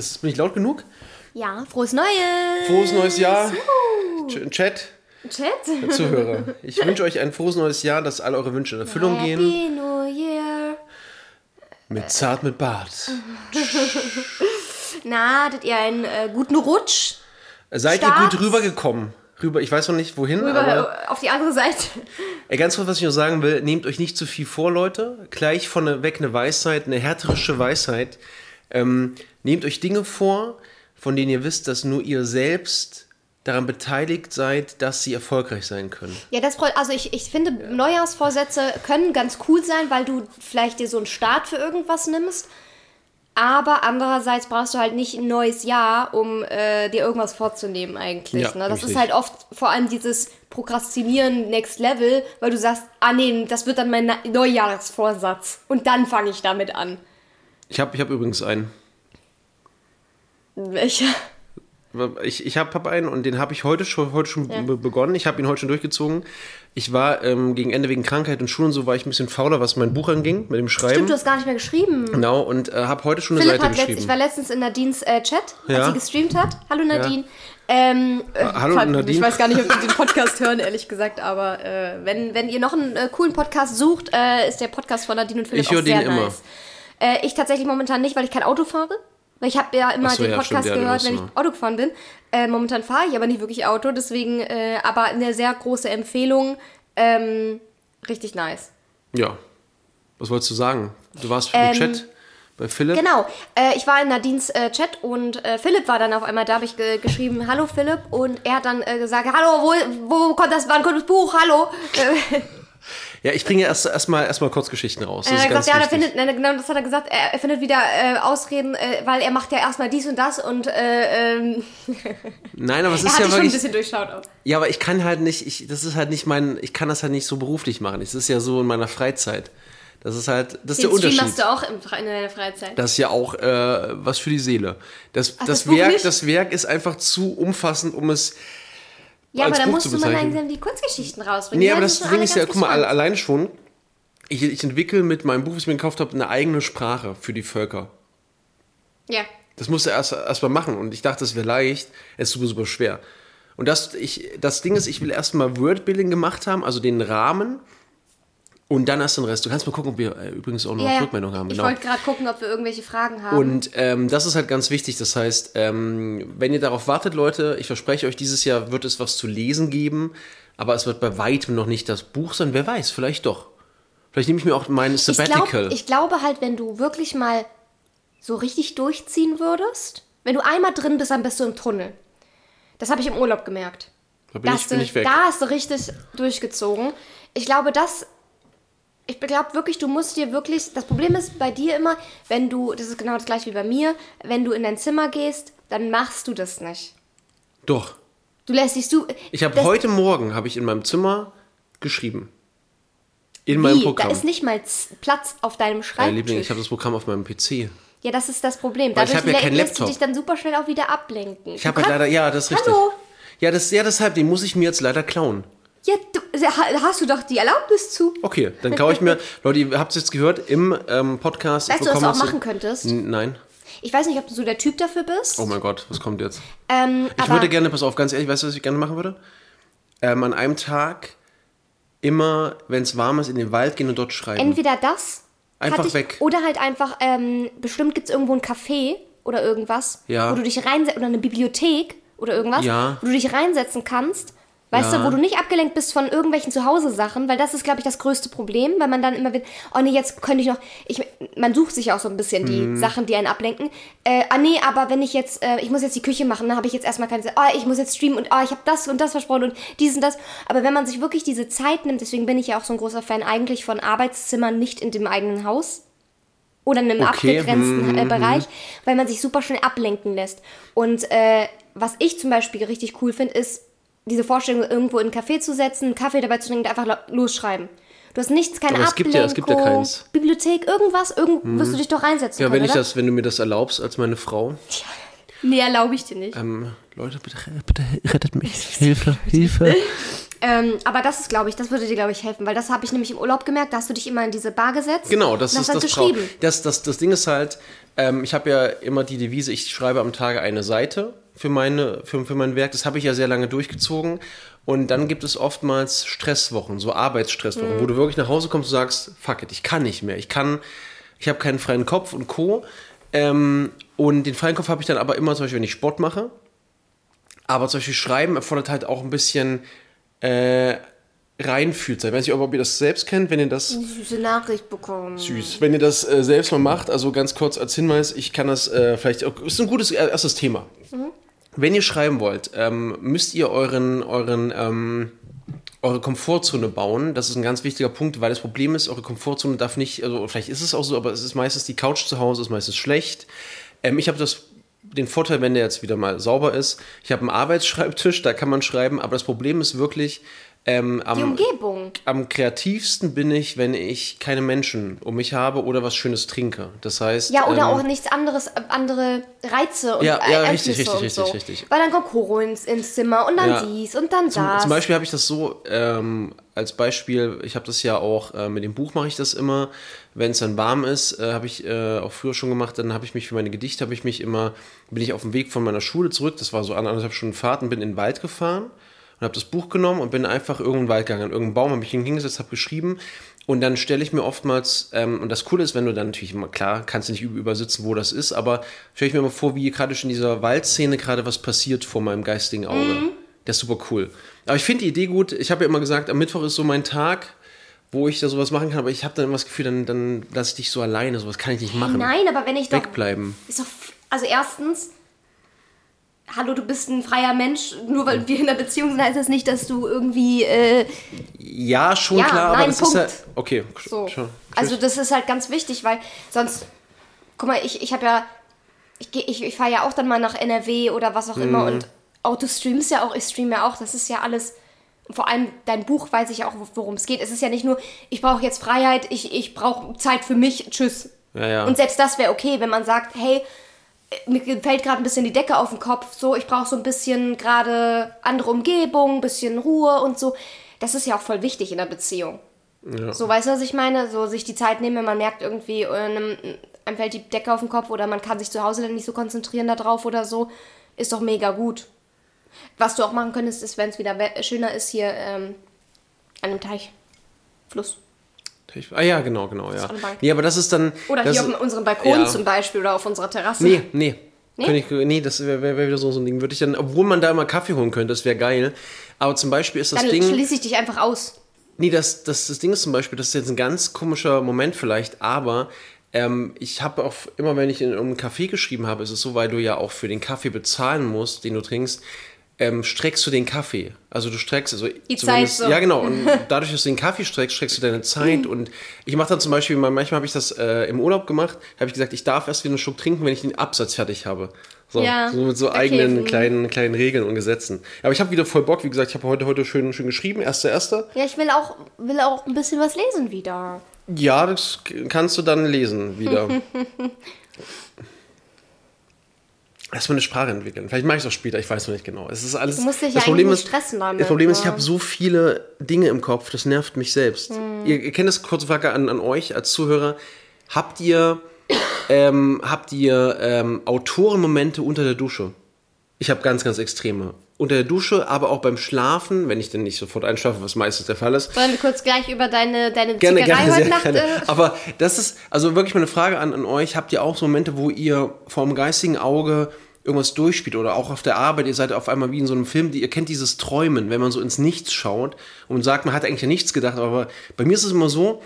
Ist es nicht laut genug? Ja, frohes Neues! Frohes neues Jahr. Ch- Chat, Chat? Zuhörer. Ich wünsche euch ein frohes neues Jahr, dass alle eure Wünsche in Erfüllung gehen. Happy New Year! Mit Zart mit Bart. Na, hattet ihr einen äh, guten Rutsch? Seid Start. ihr gut rübergekommen? Rüber, ich weiß noch nicht wohin, aber Rüber äh, auf die andere Seite. ey, ganz kurz, was ich noch sagen will, nehmt euch nicht zu viel vor, Leute. Gleich von weg eine Weisheit, eine härterische Weisheit. Ähm, nehmt euch Dinge vor, von denen ihr wisst, dass nur ihr selbst daran beteiligt seid, dass sie erfolgreich sein können. Ja, das freut, also ich, ich finde, Neujahrsvorsätze können ganz cool sein, weil du vielleicht dir so einen Start für irgendwas nimmst. Aber andererseits brauchst du halt nicht ein neues Jahr, um äh, dir irgendwas vorzunehmen eigentlich. Ja, ne? Das richtig. ist halt oft vor allem dieses Prokrastinieren Next Level, weil du sagst, ah nee, das wird dann mein Neujahrsvorsatz. Und dann fange ich damit an. Ich habe ich hab übrigens einen. Welcher? Ich, ich habe hab einen und den habe ich heute schon, heute schon Ja. be begonnen. Ich habe ihn heute schon durchgezogen. Ich war ähm, gegen Ende wegen Krankheit und Schule und so war ich ein bisschen fauler, was mein Buch anging, mit dem Schreiben. Stimmt, du hast gar nicht mehr geschrieben. Genau, und äh, habe heute schon eine Philipp Seite hat letzt, geschrieben. ich war letztens in Nadines äh, Chat, als Ja. sie gestreamt hat. Hallo Nadine. Ähm, äh, Ah, hallo, Nadine. Ich weiß gar nicht, ob die den Podcast hören, ehrlich gesagt, aber äh, wenn, wenn ihr noch einen äh, coolen Podcast sucht, äh, ist der Podcast von Nadine und Philipp Ich höre auch sehr den immer. Äh, ich tatsächlich momentan nicht, weil ich kein Auto fahre. Weil ich habe ja immer so, den ja, Podcast stimmt, ja, gehört, wenn ich. Auto gefahren bin. Äh, momentan fahre ich aber nicht wirklich Auto, deswegen äh, aber eine sehr große Empfehlung. Ähm, richtig nice. Ja. Was wolltest du sagen? Du warst Ähm, im Chat bei Philipp. Genau, äh, ich war in Nadines äh, Chat und äh, Philipp war dann auf einmal da, habe ich ge geschrieben, hallo Philipp, und er hat dann äh, gesagt, hallo, wo, wo kommt das, wann kommt das Buch, hallo? Äh, Ja, ich bringe erst erstmal erst mal Kurzgeschichten raus. Das er hat ganz gesagt, ja, er findet, ne, genau, das hat er gesagt, er, er findet wieder äh, Ausreden, äh, weil er macht ja erstmal dies und das und äh, ähm, Nein, aber es er ist ja dich schon ein wirklich. bisschen durchschaut auch. Ja, aber ich kann halt nicht, ich, das ist halt nicht mein, ich kann das halt nicht so beruflich machen. Das ist ja so in meiner Freizeit. Das ist halt, das ist Den der Stream Unterschied. machst du auch in deiner Freizeit. Das ist ja auch äh, was für die Seele. Das, Ach, das, das Werk, nicht? das Werk ist einfach zu umfassend, um es. Ja, aber Buch musst du mal langsam die Kurzgeschichten rausbringen. Nee, Die aber das Ding ist ja, guck mal, allein schon, ich, ich entwickle mit meinem Buch, das ich mir gekauft habe, eine eigene Sprache für die Völker. Ja. Das musst du erst, erst mal machen. Und ich dachte, das wäre leicht. Es ist super, super schwer. Und das, ich, das Ding ist, ich will erstmal Wordbuilding gemacht haben, also den Rahmen. Und dann erst den Rest. Du kannst mal gucken, ob wir äh, übrigens auch noch Ja. Rückmeldung haben. Ich Genau. wollte gerade gucken, ob wir irgendwelche Fragen haben. Und ähm, das ist halt ganz wichtig. Das heißt, ähm, wenn ihr darauf wartet, Leute, ich verspreche euch, dieses Jahr wird es was zu lesen geben. Aber es wird bei weitem noch nicht das Buch sein. Wer weiß, vielleicht doch. Vielleicht nehme ich mir auch mein ich, Sabbatical. glaub, ich glaube halt, wenn du wirklich mal so richtig durchziehen würdest, wenn du einmal drin bist, dann bist du im Tunnel. Das habe ich im Urlaub gemerkt. da bin ich, hast, bin du, ich weg. da hast du richtig durchgezogen. Ich glaube, das. Ich glaube wirklich, du musst dir wirklich. Das Problem ist bei dir immer, wenn du. Das ist genau das gleiche wie bei mir. Wenn du in dein Zimmer gehst, dann machst du das nicht. Doch. Du lässt dich so. Ich habe heute Morgen habe ich in meinem Zimmer geschrieben. In meinem Wie? Programm. Da ist nicht mal Platz auf deinem Ja, Schreibtisch. Liebling, ich habe das Programm auf meinem PC. ja, das ist das Problem. Weil ich Dadurch hab ja keinen lässt du dich dann super schnell auch wieder ablenken. Ich habe halt kannst- leider, ja, das ist richtig. Hallo? Ja, das, ja, deshalb, den muss ich mir jetzt leider klauen. Ja, du, da hast du doch die Erlaubnis zu. Okay, dann klaue ich mir, Leute, ihr habt es jetzt gehört im ähm, Podcast. Weißt du, was du auch machen könntest? Nein. Ich weiß nicht, ob du so der Typ dafür bist. Oh mein Gott, was kommt jetzt? ähm, Ich würde gerne, pass auf, ganz ehrlich, weißt du, was ich gerne machen würde? Ähm, an einem Tag immer, wenn es warm ist, in den Wald gehen und dort schreiben. entweder das Einfach ich, weg. oder halt einfach, ähm, bestimmt gibt es irgendwo ein Café oder irgendwas, Ja. wo du dich reinsetzt, oder eine Bibliothek oder irgendwas, Ja. wo du dich reinsetzen kannst. Weißt Ja. du, wo du nicht abgelenkt bist von irgendwelchen Zuhause-Sachen, weil das ist, glaube ich, das größte Problem, weil man dann immer wird, oh nee, jetzt könnte ich noch, ich, man sucht sich auch so ein bisschen die Mhm. Sachen, die einen ablenken. Äh, ah nee, aber wenn ich jetzt, äh, ich muss jetzt die Küche machen, dann habe ich jetzt erstmal keine Zeit, oh, ich muss jetzt streamen und oh, ich habe das und das versprochen und dies und das. Aber wenn man sich wirklich diese Zeit nimmt, deswegen bin ich ja auch so ein großer Fan eigentlich von Arbeitszimmern nicht in dem eigenen Haus, oder in einem Okay, abgegrenzten äh, hm, Bereich, weil man sich super schnell ablenken lässt. Und äh, was ich zum Beispiel richtig cool finde, ist diese Vorstellung, irgendwo in einen Café zu setzen, einen Kaffee dabei zu trinken und einfach lo- losschreiben. Du hast nichts, keine Aber es Ablenkung. gibt ja- es gibt ja keins. Bibliothek, irgendwas, irgend wirst du dich doch reinsetzen Ja, können, wenn ich oder? das, wenn du mir das erlaubst als meine Frau. Nee, erlaube ich dir nicht. Ähm, Leute, bitte, bitte rettet mich. Hilfe, Hilfe. Ähm, aber das ist, glaube ich, das würde dir, glaube ich, helfen, weil das habe ich nämlich im Urlaub gemerkt. Da hast du dich immer in diese Bar gesetzt. Genau, das ist das Trau- geschrieben. das, das Das Ding ist halt, ähm, ich habe ja immer die Devise, ich schreibe am Tage eine Seite für, meine, für, für mein Werk. Das habe ich ja sehr lange durchgezogen. Und dann gibt es oftmals Stresswochen, so Arbeitsstresswochen, Mhm. wo du wirklich nach Hause kommst und sagst, fuck it, ich kann nicht mehr. Ich kann, ich habe keinen freien Kopf und Co. Ähm, und den freien Kopf habe ich dann aber immer, zum Beispiel, wenn ich Sport mache. Aber zum Beispiel Schreiben erfordert halt auch ein bisschen äh, reinfühlt sein. Ich weiß nicht, ob ihr das selbst kennt, wenn ihr das Süße Nachricht bekommen. Süß. Wenn ihr das äh, selbst mal macht, also ganz kurz als Hinweis, ich kann das äh, vielleicht, auch- ist ein gutes äh, erstes Thema. Wenn ihr schreiben wollt, ähm, müsst ihr euren, euren, ähm, eure Komfortzone bauen. Das ist ein ganz wichtiger Punkt, weil das Problem ist, eure Komfortzone darf nicht, also vielleicht ist es auch so, aber es ist meistens die Couch zu Hause, ist meistens schlecht. Ähm, ich habe das den Vorteil, wenn der jetzt wieder mal sauber ist. Ich habe einen Arbeitsschreibtisch, da kann man schreiben, aber das Problem ist wirklich, ähm, am, Die Umgebung. am kreativsten bin ich, wenn ich keine Menschen um mich habe oder was Schönes trinke. Das heißt. Ja, oder ähm, auch nichts anderes, äh, andere Reize und Ja, ja, richtig, richtig, und so. richtig, richtig. Weil dann kommt Koro ins, ins Zimmer und dann Ja. dies und dann Zum, das. zum Beispiel habe ich das so ähm, als Beispiel, ich habe das ja auch äh, mit dem Buch mache ich das immer, wenn es dann warm ist, äh, habe ich äh, auch früher schon gemacht, dann habe ich mich für meine Gedichte, habe ich mich immer, bin ich auf dem Weg von meiner Schule zurück, das war so anderthalb Stunden Fahrt und bin in den Wald gefahren und habe das Buch genommen und bin einfach irgendwo in den Wald gegangen, an irgendeinen Baum, habe mich hingesetzt, habe geschrieben und dann stelle ich mir oftmals, ähm, und das Coole ist, wenn du dann natürlich immer, klar, kannst du nicht über- übersitzen, wo das ist, aber stelle ich mir immer vor, wie gerade schon in dieser Waldszene gerade was passiert vor meinem geistigen Auge. Mhm. Der ist super cool. Aber ich finde die Idee gut. Ich habe ja immer gesagt, am Mittwoch ist so mein Tag, wo ich da sowas machen kann, aber ich habe dann immer das Gefühl, dann, dann lasse ich dich so alleine, sowas kann ich nicht machen. Nein, aber wenn ich doch. Wegbleiben. Ist doch, also erstens, hallo, du bist ein freier Mensch. Nur weil wir in einer Beziehung sind, heißt das nicht, dass du irgendwie äh, Ja, schon Ja, klar, aber nein, das Punkt. ist halt. Okay, so. schon. Also das ist halt ganz wichtig, weil sonst, guck mal, ich, ich habe ja, ich, ich, ich fahre ja auch dann mal nach NRW oder was auch Mhm. immer und auch du streamst ja auch, ich streame ja auch, das ist ja alles, vor allem dein Buch weiß ich ja auch, worum es geht. Es ist ja nicht nur, ich brauche jetzt Freiheit, ich, ich brauche Zeit für mich, tschüss. Ja, ja. Und selbst das wäre okay, wenn man sagt, hey, mir fällt gerade ein bisschen die Decke auf den Kopf, so, ich brauche so ein bisschen gerade andere Umgebung, ein bisschen Ruhe und so. Das ist ja auch voll wichtig in der Beziehung. So, weißt du, was ich meine? So sich die Zeit nehmen, wenn man merkt, irgendwie, äh, einem, einem fällt die Decke auf den Kopf oder man kann sich zu Hause dann nicht so konzentrieren darauf oder so, ist doch mega gut. Was du auch machen könntest, ist, wenn es wieder schöner ist, hier ähm, an einem Teich, Fluss. Ah ja, genau, genau, ja. Nee, aber das ist dann. Oder hier auf unserem Balkon ja. zum Beispiel oder auf unserer Terrasse. Nee, nee. Nee, ich, nee das wäre wär wär wieder so, so ein Ding. Würde ich dann, obwohl man da immer Kaffee holen könnte, das wäre geil. Aber zum Beispiel ist das Dann Ding. schließe ich dich einfach aus. Nee, das, das, das Ding ist zum Beispiel, das ist jetzt ein ganz komischer Moment vielleicht, aber ähm, ich habe auch immer, wenn ich in einem Café geschrieben habe, ist es so, weil du ja auch für den Kaffee bezahlen musst, den du trinkst, ähm, streckst du den Kaffee. Also du streckst, also Die Zeit so. Ja, genau. Und dadurch, dass du den Kaffee streckst, streckst du deine Zeit. Und ich mache dann zum Beispiel, manchmal habe ich das äh, im Urlaub gemacht, habe ich gesagt, ich darf erst wieder einen Schluck trinken, wenn ich den Absatz fertig habe. So, Ja, so mit so okay, eigenen mhm. kleinen, kleinen Regeln und Gesetzen. Aber ich habe wieder voll Bock, wie gesagt, ich habe heute, heute schön, schön geschrieben, erster, erster. Ja, ich will auch, will auch ein bisschen was lesen wieder. Ja, das kannst du dann lesen wieder. Erstmal eine Sprache entwickeln. Vielleicht mache ich es auch später, ich weiß noch nicht genau. Es ist alles. Du musst dich das ja Problem ist, stressen damit, Das Problem ist, ich ne? habe so viele Dinge im Kopf, das nervt mich selbst. Hm. Ihr, ihr kennt das kurze Frage an, an euch als Zuhörer. Habt ihr, ähm, habt ihr ähm, Autorenmomente unter der Dusche? Ich habe ganz, ganz extreme. Unter der Dusche, aber auch beim Schlafen, wenn ich denn nicht sofort einschlafe, was meistens der Fall ist. Wollen wir kurz gleich über deine, deine Gerne, Zickerei gerne, heute sehr Nacht... gerne. Äh, Aber das ist also wirklich mal eine Frage an, an euch. Habt ihr auch so Momente, wo ihr vor dem geistigen Auge irgendwas durchspielt oder auch auf der Arbeit, ihr seid auf einmal wie in so einem Film, die, ihr kennt dieses Träumen, wenn man so ins Nichts schaut und sagt, man hat eigentlich ja nichts gedacht, aber bei mir ist es immer so,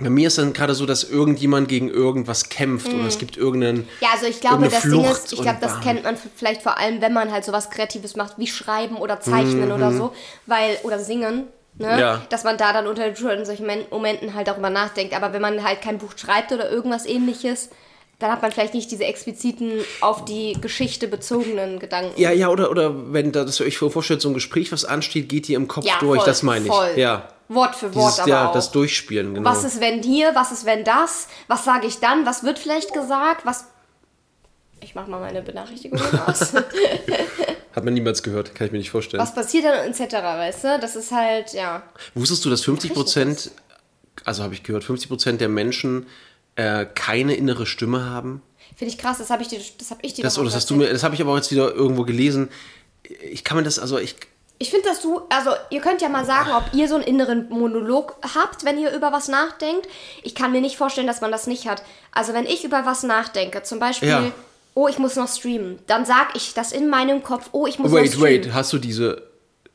bei mir ist dann gerade so, dass irgendjemand gegen irgendwas kämpft oder es gibt irgendeinen. ja, also ich glaube, das Ding Flucht ist, ich glaube, das kennt man vielleicht vor allem, wenn man halt sowas Kreatives macht, wie Schreiben oder Zeichnen Mhm. oder so, weil, oder Singen, ne? Ja. Dass man da dann unter in solchen Men- Momenten halt darüber nachdenkt. Aber wenn man halt kein Buch schreibt oder irgendwas ähnliches, dann hat man vielleicht nicht diese expliziten, auf die Geschichte bezogenen Gedanken. Ja, ja, oder, oder wenn da, ihr euch vorstellt, so ein Gespräch, was ansteht, geht ihr im Kopf Ja, durch, voll, das meine ich. voll. Ja. Wort für Wort Dieses, aber ja, auch. das Durchspielen, genau. Was ist, wenn hier? Was ist, wenn das? Was sage ich dann? Was wird vielleicht gesagt? Was. Ich mach mal meine Benachrichtigungen aus. Hat man niemals gehört, kann ich mir nicht vorstellen. Was passiert dann etc., weißt du? Das ist halt, ja. Wusstest du, dass 50 Prozent, also habe ich gehört, 50 Prozent der Menschen äh, keine innere Stimme haben? Finde ich krass, das habe ich dir, das habe ich dir Das, auch das hast du mir, das habe ich aber auch jetzt wieder irgendwo gelesen. Ich kann mir das, also ich, Ich finde, dass du, also ihr könnt ja mal sagen, ob ihr so einen inneren Monolog habt, wenn ihr über was nachdenkt. Ich kann mir nicht vorstellen, dass man das nicht hat. Also wenn ich über was nachdenke, zum Beispiel, Ja. oh, ich muss noch streamen, dann sag ich das in meinem Kopf, oh, ich muss noch wait, streamen. wait, hast du diese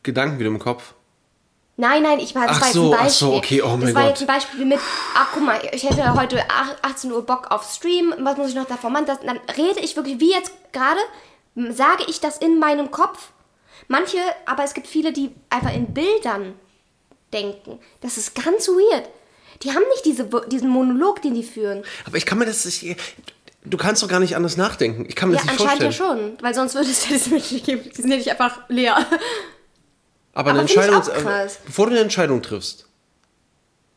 Gedanken wieder im Kopf? Nein, nein, ich war, das Ach war jetzt so, ein ach Beispiel. so, okay, oh mein Das war Gott. jetzt ein Beispiel mit, ach guck mal, ich hätte heute ach- 18 Uhr Bock auf Stream, was muss ich noch davon machen? Das, dann rede ich wirklich, wie jetzt gerade, sage ich das in meinem Kopf. Manche, aber es gibt viele, die einfach in Bildern denken. Das ist ganz weird. Die haben nicht diese, diesen Monolog, den die führen. Aber ich kann mir das, ich, du kannst doch gar nicht anders nachdenken. Ich kann mir Ja, das nicht anscheinend vorstellen. ja schon, weil sonst würde es ja diese Menschen nicht geben. Die sind ja nicht einfach leer. Aber eine Aber ich Entscheidung, krass. bevor du eine Entscheidung triffst,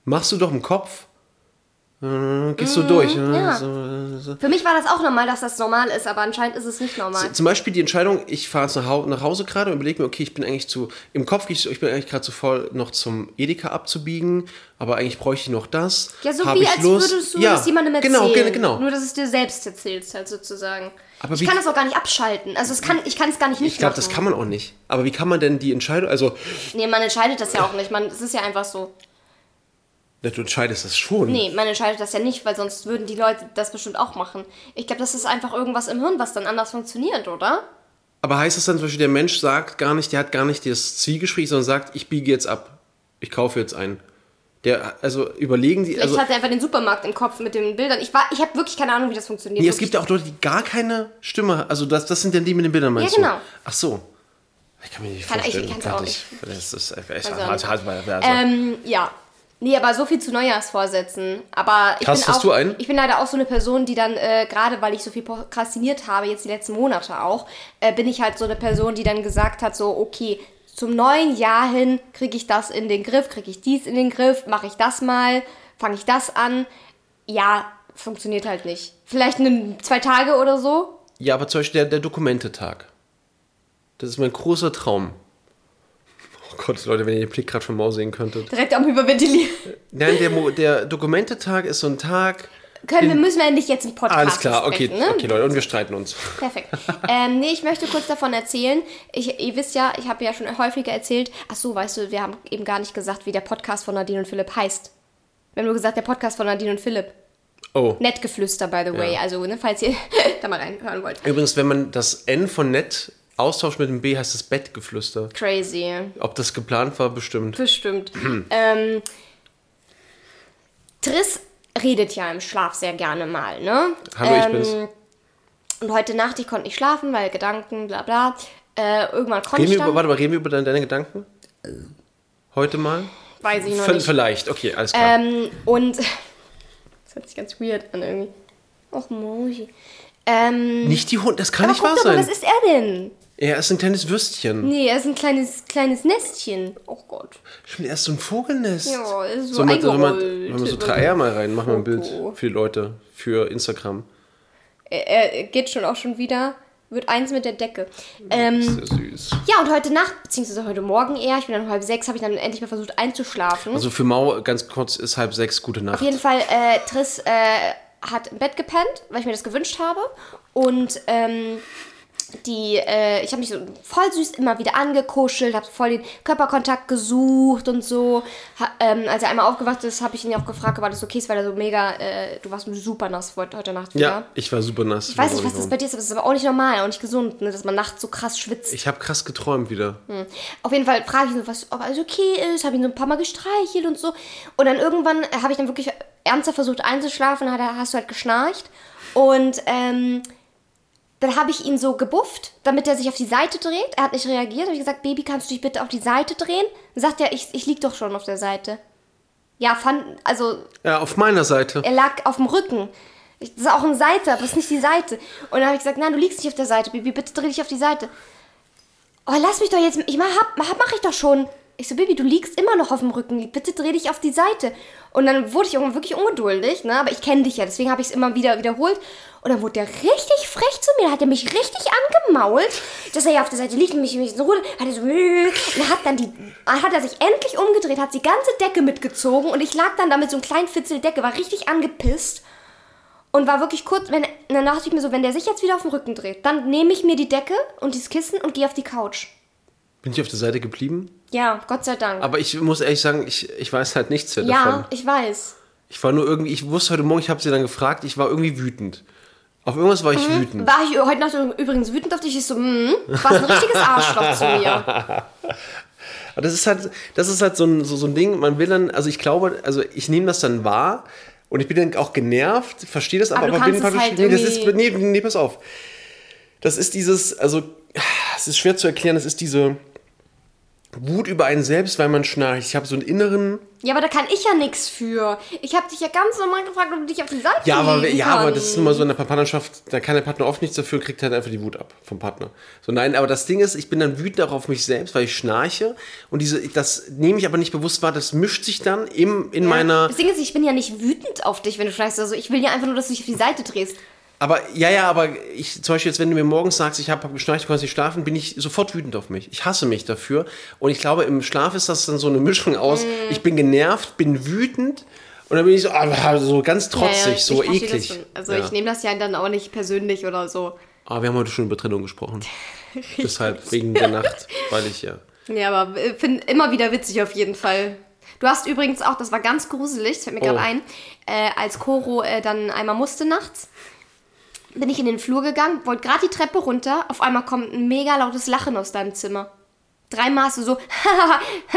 machst du doch im Kopf, gehst du durch. Mhm, ja. so, so. Für mich war das auch normal, dass das normal ist, aber anscheinend ist es nicht normal. Zum Beispiel die Entscheidung, ich fahre nach, Hau nach Hause gerade und überlege mir, okay, ich bin eigentlich zu, im Kopf, gehe ich, ich bin eigentlich gerade zu voll, noch zum Edeka abzubiegen, aber eigentlich bräuchte ich noch das. Ja, so Hab wie als Lust? würdest du ja, das jemandem erzählen. Genau, ge- genau. Nur, dass es dir selbst erzählst, halt sozusagen. Aber ich wie- kann das auch gar nicht abschalten. Also es kann, ich kann es gar nicht nicht Ich glaube, das kann man auch nicht. Aber wie kann man denn die Entscheidung, also, Nee, man entscheidet das ja auch nicht. Man, es ist ja einfach so. Na, du entscheidest das schon. Nee, man entscheidet das ja nicht, weil sonst würden die Leute das bestimmt auch machen. Ich glaube, das ist einfach irgendwas im Hirn, was dann anders funktioniert, oder? Aber heißt das dann zum Beispiel, der Mensch sagt gar nicht, der hat gar nicht das Zielgespräch, sondern sagt, ich biege jetzt ab. Ich kaufe jetzt ein. Der, also überlegen die, Vielleicht also, hat er einfach den Supermarkt im Kopf mit den Bildern. Ich, war- ich habe wirklich keine Ahnung, wie das funktioniert. nee, es gibt ja auch Leute, die gar keine Stimme, also das, das sind dann die mit den Bildern, meinst Ja, genau. du? Ach so. Ich kann mir nicht Kann- ich vorstellen. kann's auch ich- Das ist echt Also, hart, hart, hart, hart. Ähm, ja. Nee, aber so viel zu Neujahrsvorsätzen. Aber ich Krass, bin hast auch, du einen? Ich bin leider auch so eine Person, die dann, äh, gerade weil ich so viel prokrastiniert habe, jetzt die letzten Monate auch, äh, bin ich halt so eine Person, die dann gesagt hat, so, okay, zum neuen Jahr hin kriege ich das in den Griff, kriege ich dies in den Griff, mache ich das mal, fange ich das an. Ja, funktioniert halt nicht. Vielleicht in zwei Tage oder so. Ja, aber zum Beispiel der, der Dokumentetag. Das ist mein großer Traum. Gott, Leute, wenn ihr den Blick gerade vom Maus sehen könntet. Direkt am Hyperventilieren. Nein, der, Mo- der Dokumentetag ist so ein Tag. Können wir, müssen wir endlich jetzt einen Podcast Alles klar, okay, ne? okay, Leute, und wir streiten uns. Perfekt. ähm, nee, ich möchte kurz davon erzählen. Ich, ihr wisst ja, ich habe ja schon häufiger erzählt. Ach so, weißt du, wir haben eben gar nicht gesagt, wie der Podcast von Nadine und Philipp heißt. Wir haben nur gesagt, der Podcast von Nadine und Philipp. Oh. Nettgeflüster, by the way. Ja. Also, ne, falls ihr da mal reinhören wollt. Übrigens, wenn man das N von nett austauscht mit dem B, heißt es Bettgeflüster. Crazy. Ob das geplant war, bestimmt. Bestimmt. ähm, Triss redet ja im Schlaf sehr gerne mal, ne? Hallo, ich ähm, bin's. Und heute Nacht, ich konnte nicht schlafen, weil Gedanken, bla bla. Äh, irgendwann konnte Reden ich dann. über, warte mal, reden wir über deine, deine Gedanken? Heute mal? weiß ich noch V nicht. vielleicht, okay, alles klar. Ähm, und. Das hört sich ganz weird an irgendwie. Och, Moji. Ähm, nicht die Hunde, das kann nicht wahr sein. was ist er denn? Er ist ein kleines Würstchen. Nee, er ist ein kleines, kleines Nestchen. Oh Gott. Stimmt, er ist so ein Vogelnest. Ja, er ist so Soll man, man, eingerollt. wenn wir so drei Eier mal rein, machen wir ein Bild für die Leute, für Instagram. Er, er geht schon auch schon wieder. Wird eins mit der Decke. Ähm, Sehr süß. ja, und heute Nacht, beziehungsweise heute Morgen eher, ich bin dann um halb sechs, habe ich dann endlich mal versucht einzuschlafen. Also für Mau, ganz kurz, ist halb sechs, gute Nacht. Auf jeden Fall, äh, Triss äh, hat im Bett gepennt, weil ich mir das gewünscht habe. Und ähm, die, äh, ich habe mich so voll süß immer wieder angekuschelt, habe voll den Körperkontakt gesucht und so. Ha, ähm, als er einmal aufgewacht ist, habe ich ihn auch gefragt, ob alles okay ist, weil er so mega, äh, du warst super nass heute Nacht wieder. Ja, ich war super nass. Ich weiß nicht, was das bei dir ist, aber das ist aber auch nicht normal, auch nicht gesund, ne, dass man nachts so krass schwitzt. Ich habe krass geträumt wieder. Auf jeden Fall frage ich ihn so, was, ob alles okay ist, habe ihn so ein paar Mal gestreichelt und so. Und dann irgendwann äh, habe ich dann wirklich ernsthaft versucht einzuschlafen, hat er, hast du halt geschnarcht. Und ähm, dann habe ich ihn so gebufft, damit er sich auf die Seite dreht. Er hat nicht reagiert. habe ich gesagt, Baby, kannst du dich bitte auf die Seite drehen? Dann sagt er, ich, ich lieg doch schon auf der Seite. Ja, fand, also Ja, auf meiner Seite. er lag auf dem Rücken. Ich- Das ist auch ein Seite, aber es ist nicht die Seite. Und dann habe ich gesagt, nein, du liegst nicht auf der Seite, Baby, bitte dreh dich auf die Seite. Oh, lass mich doch jetzt, ich mach, hab, mach, mach ich doch schon. Ich so, Baby, du liegst immer noch auf dem Rücken, bitte dreh dich auf die Seite. Und dann wurde ich irgendwann wirklich ungeduldig, ne? aber ich kenne dich ja, deswegen habe ich es immer wieder wiederholt. Und dann wurde der richtig frech zu mir, da hat er mich richtig angemault, dass er ja auf der Seite liegt und mich, so ruht, hat er so, und hat dann die, hat er sich endlich umgedreht, hat die ganze Decke mitgezogen und ich lag dann da mit so einem kleinen Fitzel Decke, war richtig angepisst und war wirklich kurz, wenn, dann dachte ich mir so, wenn der sich jetzt wieder auf den Rücken dreht, dann nehme ich mir die Decke und dieses Kissen und gehe auf die Couch. Bin ich auf der Seite geblieben? Ja, Gott sei Dank. Aber ich muss ehrlich sagen, ich, ich weiß halt nichts mehr ja, davon. ich weiß. Ich war nur irgendwie, ich wusste heute Morgen, ich habe sie dann gefragt, ich war irgendwie wütend. Auf irgendwas war ich wütend. War ich heute Nacht übrigens wütend auf dich? Ich so, du warst ein richtiges Arschloch zu mir. Aber das ist halt, das ist halt so ein, so, so ein Ding, man will dann, also ich glaube, also ich nehme das dann wahr und ich bin dann auch genervt, verstehe das, aber, Aber aber bin praktisch, halt nee, das ist, nee, nee, pass auf. Das ist dieses, also, es ist schwer zu erklären, das ist diese Wut über einen selbst, weil man schnarcht. Ich habe so einen inneren, Ja, aber da kann ich ja nichts für. Ich habe dich ja ganz normal gefragt, ob du dich auf die Seite Ja, aber, ja, aber das ist immer so in der Partnerschaft, da kann der Partner oft nichts dafür, kriegt halt einfach die Wut ab vom Partner. So, nein, aber das Ding ist, ich bin dann wütend auch auf mich selbst, weil ich schnarche und diese, das nehme ich aber nicht bewusst wahr, das mischt sich dann im, in meiner, Das Ding ist, ich bin ja nicht wütend auf dich, wenn du schreist. Also ich will ja einfach nur, dass du dich auf die Seite drehst. Aber, ja, ja, aber ich, zum Beispiel jetzt, wenn du mir morgens sagst, ich habe hab geschnarcht, du kannst nicht schlafen, bin ich sofort wütend auf mich. Ich hasse mich dafür und ich glaube, im Schlaf ist das dann so eine Mischung aus, Mm. ich bin genervt, bin wütend und dann bin ich so, ah, so ganz trotzig, Ja, ja, so das eklig. Also ja. ich nehme das ja dann auch nicht persönlich oder so. Aber wir haben heute schon über Trennung gesprochen. Deshalb, wegen der Nacht, weil ich ja. Ja, aber äh, finde immer wieder witzig auf jeden Fall. Du hast übrigens auch, das war ganz gruselig, das fällt mir gerade Oh. ein, äh, als Coro äh, dann einmal musste nachts, bin ich in den Flur gegangen, wollte gerade die Treppe runter, auf einmal kommt ein mega lautes Lachen aus deinem Zimmer. Dreimal hast du so,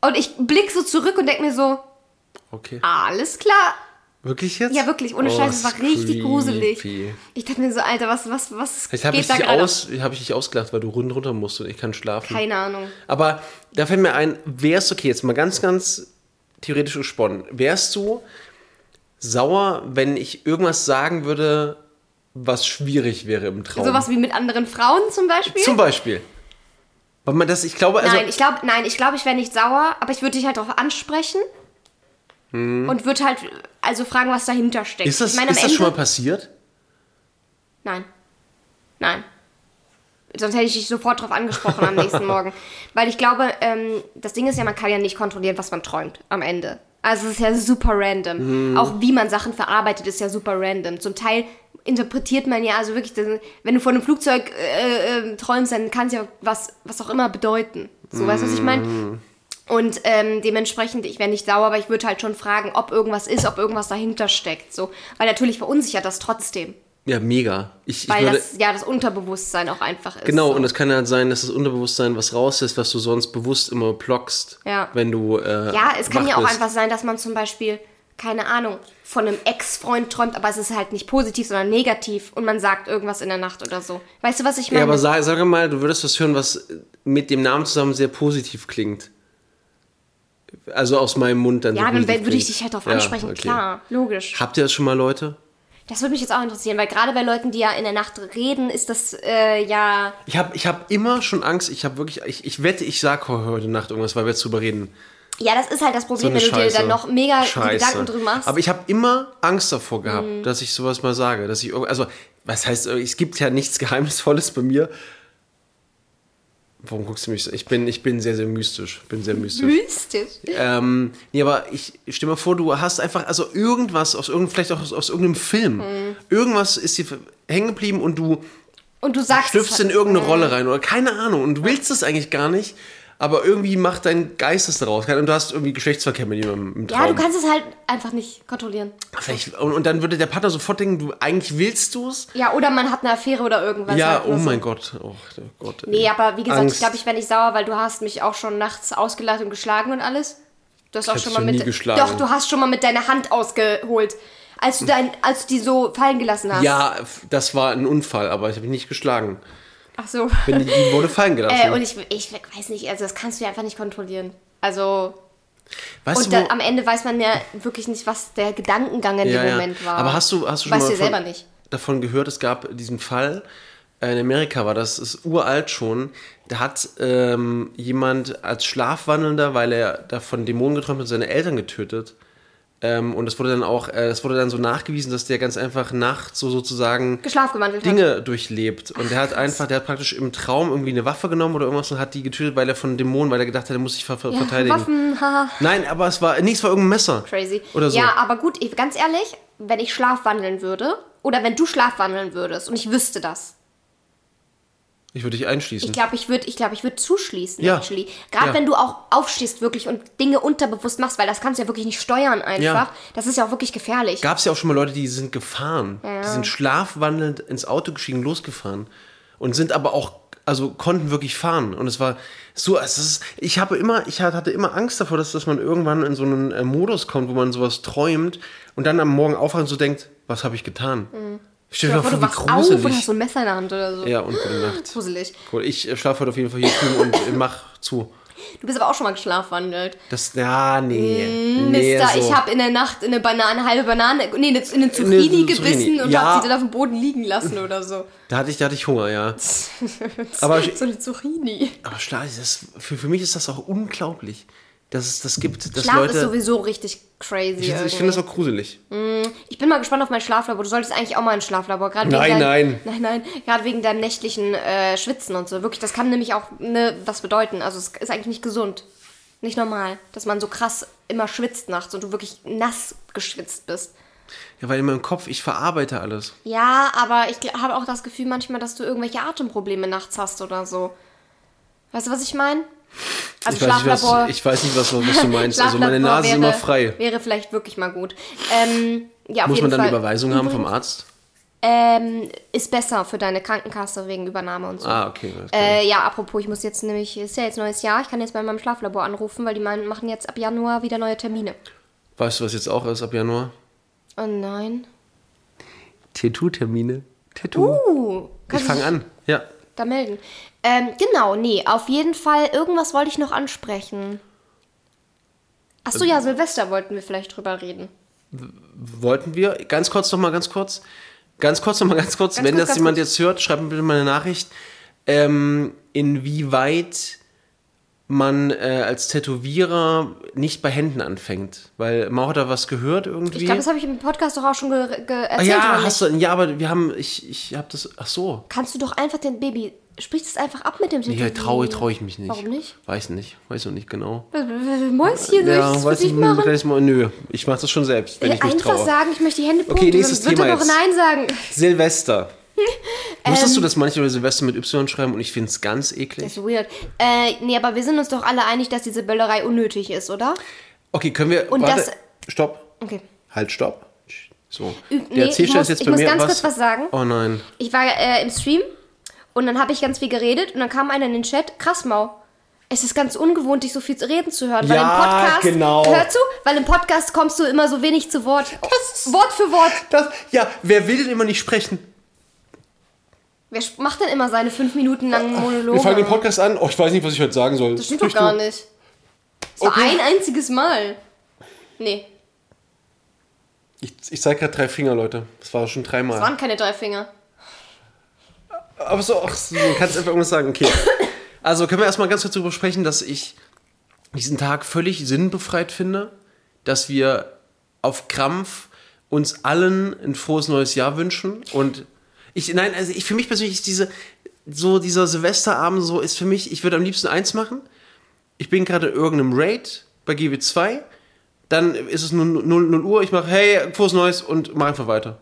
und ich blick so zurück und denk mir so, Okay. alles klar. Wirklich jetzt? Ja, wirklich, ohne Oh, Scheiß, es war ist richtig gruselig. creepy. Ich dachte mir so, Alter, was, was, was Vielleicht habe geht ich, da dich gerade? aus, hab ich dich ausgelacht, weil du rund runter musst und ich kann schlafen. Keine Ahnung. Aber da fällt mir ein, wärst okay, jetzt mal ganz, ganz theoretisch gesponnen, wärst du sauer, wenn ich irgendwas sagen würde, was schwierig wäre im Traum? Sowas wie mit anderen Frauen zum Beispiel? Zum Beispiel. Weil man das, ich glaube, also. nein, ich glaube, nein, ich glaube, ich wäre nicht sauer, aber ich würde dich halt darauf ansprechen und würde halt also fragen, was dahinter steckt. Hm. ist das, meine, ist das Ende, schon mal passiert? Nein. Nein. Sonst hätte ich dich sofort darauf angesprochen am nächsten Morgen. Weil ich glaube, ähm, das Ding ist ja, man kann ja nicht kontrollieren, was man träumt am Ende. Also es ist ja super random. Hm. Auch wie man Sachen verarbeitet, ist ja super random. Zum Teil interpretiert man ja, also wirklich, wenn du von einem Flugzeug äh, äh, träumst, dann kann es ja was, was auch immer bedeuten. So, weißt du, was ich meine? Und ähm, dementsprechend, ich wäre nicht sauer, aber ich würde halt schon fragen, ob irgendwas ist, ob irgendwas dahinter steckt. So. Weil natürlich verunsichert das trotzdem. Ja, mega. Ich, ich Weil würde, das ja das Unterbewusstsein auch einfach ist. Genau, so. und es kann halt sein, dass das Unterbewusstsein was raus ist, was du sonst bewusst immer blockst, Ja. wenn du. Äh, Ja, es kann ja auch bist. einfach sein, dass man zum Beispiel, keine Ahnung, von einem Ex-Freund träumt, aber es ist halt nicht positiv, sondern negativ und man sagt irgendwas in der Nacht oder so. Weißt du, was ich meine? Ja, aber sag, sag mal, du würdest was hören, was mit dem Namen zusammen sehr positiv klingt. Also aus meinem Mund dann. ja, so dann würde ich dich halt darauf Ja, ansprechen, okay. klar, logisch. Habt ihr das schon mal, Leute? Das würde mich jetzt auch interessieren, weil gerade bei Leuten, die ja in der Nacht reden, ist das äh, ja. Ich habe ich hab immer schon Angst. Ich habe wirklich, ich, ich wette, ich sag heute Nacht irgendwas, weil wir jetzt drüber reden. Ja, das ist halt das So Problem, eine wenn du dir dann noch mega. Gedanken drüber machst. Mhm. Aber ich habe immer Angst davor gehabt, dass ich sowas mal sage. Dass ich, also, was heißt, es gibt ja nichts Geheimnisvolles bei mir. Warum guckst du mich so? Ich bin, ich bin sehr, sehr mystisch. Bin sehr mystisch. Mystisch. Ähm, nee, aber ich stell mir vor, du hast einfach, also irgendwas aus irgendeinem, vielleicht auch aus, aus irgendeinem Film. Mhm. Irgendwas ist dir hängen geblieben und du Und du sagst. schlüpfst in irgendeine Rolle rein oder keine Ahnung und du willst es eigentlich gar nicht, aber irgendwie macht dein Geist es daraus. Und du hast irgendwie Geschlechtsverkehr mit jemandem im Traum. Ja, du kannst es halt einfach nicht kontrollieren. Vielleicht, und, und dann würde der Partner sofort denken, du eigentlich willst du es. Ja, oder man hat eine Affäre oder irgendwas. Ja, halt oh nur so. mein Gott. Oh Gott. ey. Nee, aber wie gesagt, Angst. ich glaube, ich wäre nicht sauer, weil du hast mich auch schon nachts ausgelacht und geschlagen und alles. Du hast auch hab schon mal mit. geschlagen. Doch, du hast schon mal mit deiner Hand ausgeholt. Als du, dein, als du die so fallen gelassen hast. Ja, das war ein Unfall, aber ich habe ihn nicht geschlagen. Ach so. Bin- Die wurde fallen gelassen. Äh, und ich, ich weiß nicht, also das kannst du ja einfach nicht kontrollieren. Also. weißt Und du, da, am Ende weiß man ja wirklich nicht, was der Gedankengang in Ja, dem ja. Moment war. Aber hast du, hast du schon Weißt mal du von, selber nicht. davon gehört, es gab diesen Fall, in Amerika war das, ist uralt schon, da hat ähm, jemand als Schlafwandelnder, weil er da von Dämonen geträumt hat, seine Eltern getötet. Ähm, und es wurde dann auch, äh, es wurde dann so nachgewiesen, dass der ganz einfach nachts so sozusagen Geschlafgewandelt hat. Dinge durchlebt. Und der hat einfach, der hat praktisch im Traum irgendwie eine Waffe genommen oder irgendwas und hat die getötet, weil er von Dämonen, weil er gedacht hat, er muss sich ver Ja, verteidigen. Waffen, haha. Nein, aber es war, nee, es war irgendein Messer. Crazy. Oder so. Ja, aber gut, ich, ganz ehrlich, wenn ich schlafwandeln würde, oder wenn du schlafwandeln würdest und ich wüsste das, Ich würde dich einschließen. ich glaube, ich würde ich glaub, ich würd zuschließen, Ja. actually. Gerade Ja. wenn du auch aufstehst wirklich und Dinge unterbewusst machst, weil das kannst du ja wirklich nicht steuern einfach. Ja. Das ist ja auch wirklich gefährlich. Gab es ja auch schon mal Leute, die sind gefahren. Die sind schlafwandelnd ins Auto gestiegen, losgefahren. Und sind aber auch, also konnten wirklich fahren. Und es war so, es ist, ich habe immer, ich hatte immer Angst davor, dass, dass man irgendwann in so einen äh, Modus kommt, wo man sowas träumt und dann am Morgen aufwacht und so denkt, was habe ich getan? Stell mal Mhm. du wachst auf und gruselig. hast so ein Messer in der Hand oder so. Ja, und gute Nacht. Gruselig. Cool. Ich äh, schlafe heute auf jeden Fall hier drüben und äh, mach zu. Du bist aber auch schon mal geschlafwandelt. Das, ja, nee. nee Mister, so. ich habe in der Nacht eine Banane, eine halbe Banane, nee, eine, eine Eine Zucchini Zucchini. gebissen und Ja. hab sie dann auf dem Boden liegen lassen oder so. da, hatte ich, da hatte ich Hunger, ja. Aber ich- so eine Zucchini. Aber Schlaf, das, für, für mich ist das auch unglaublich, dass es das gibt, dass Schlaf Leute. ist sowieso richtig crazy. ich ich finde das auch gruselig. Ich bin mal gespannt auf mein Schlaflabor. Du solltest eigentlich auch mal ein Schlaflabor. Gerade Nein, wegen dein, nein. Nein, nein. Gerade wegen deinem nächtlichen äh, Schwitzen und so. Wirklich, das kann nämlich auch ne, was bedeuten. Also es ist eigentlich nicht gesund. Nicht normal, dass man so krass immer schwitzt nachts und du wirklich nass geschwitzt bist. Ja, weil in meinem Kopf, ich verarbeite alles. Ja, aber ich habe auch das Gefühl manchmal, dass du irgendwelche Atemprobleme nachts hast oder so. Weißt du, was ich meine? Also ich, weiß nicht, was, ich weiß nicht, was, was du meinst. Also meine Nase ist immer frei. Wäre vielleicht wirklich mal gut. Ähm, ja, Muss man dann Fall. eine Überweisung haben vom Arzt? Ähm, ist besser für deine Krankenkasse wegen Übernahme und so. Ah, okay. klar. Äh, ja, apropos, ich muss jetzt nämlich, ist ja jetzt neues Jahr, ich kann jetzt bei meinem Schlaflabor anrufen, weil die meinen, machen jetzt ab Januar wieder neue Termine. weißt du, was jetzt auch ist ab Januar? Oh nein. Tattoo-Termine. Tattoo. Uh, ich fange an. Da melden. Ähm, genau, nee, auf jeden Fall, irgendwas wollte ich noch ansprechen. Achso, Äh, ja, Silvester wollten wir vielleicht drüber reden. Wollten wir, ganz kurz nochmal, ganz kurz. Ganz kurz nochmal, ganz kurz. Ganz Wenn kurz, das ganz jemand kurz. jetzt hört, schreibt mir bitte mal eine Nachricht. Ähm, inwieweit man äh, als Tätowierer nicht bei Händen anfängt. Weil Mau hat da was gehört irgendwie. Ich glaube, das habe ich im Podcast doch auch schon ah, erzählt. ja, oder hast du, ja, aber wir haben, ich, ich habe das, ach so. Kannst du doch einfach den Baby, sprich es einfach ab mit dem Nee, Tätowieren. traue trau ich mich nicht. Warum nicht? Weiß nicht, weiß noch nicht genau. Mäuschen, soll ich weiß nicht, machen? vielleicht mal, nö, ich mache das schon selbst, wenn ich mich Einfach traue. sagen, ich möchte die Hände punkten, nächstes sonst wird er Thema noch. Nein sagen. Silvester. Ähm. Wusstest du, dass manche Silvester mit Y schreiben und ich finde es ganz eklig? Das ist weird. Äh, nee, aber wir sind uns doch alle einig, dass diese Böllerei unnötig ist, oder? Okay, können wir. Und warte, das- Stopp. Okay. Halt, stopp. So. Ü- Der nee, ich jetzt muss- jetzt ich bei muss mir ganz was. kurz was sagen. Oh nein. Ich war äh, im Stream und dann habe ich ganz viel geredet und dann kam einer in den Chat, krass, Mau. Es ist ganz ungewohnt, dich so viel zu reden zu hören, weil im Ja, Podcast, genau. hör zu, weil im Podcast kommst du immer so wenig zu Wort. Wort für Wort. Das, ja, wer will denn immer nicht sprechen? Wer macht denn immer seine fünf Minuten langen Monologe? Wir fangen den Podcast an. Oh, ich weiß nicht, was ich heute sagen soll. Das stimmt doch gar nicht. Das war Okay. ein einziges Mal. Nee, Ich, ich zeige gerade drei Finger, Leute. Das war schon dreimal. das waren keine drei Finger. Aber so, ach, so, du kannst einfach irgendwas sagen. Okay. Also können wir erstmal ganz kurz darüber sprechen, dass ich diesen Tag völlig sinnbefreit finde, dass wir auf Krampf uns allen ein frohes neues Jahr wünschen. Und ich, nein, also ich, für mich persönlich ist diese, so dieser Silvesterabend so, ist für mich, ich würde am liebsten eins machen. Ich bin gerade in irgendeinem Raid bei GW2. Dann ist es nur 0, 0 Uhr. Ich mache, hey, frohes Neues und mache einfach weiter.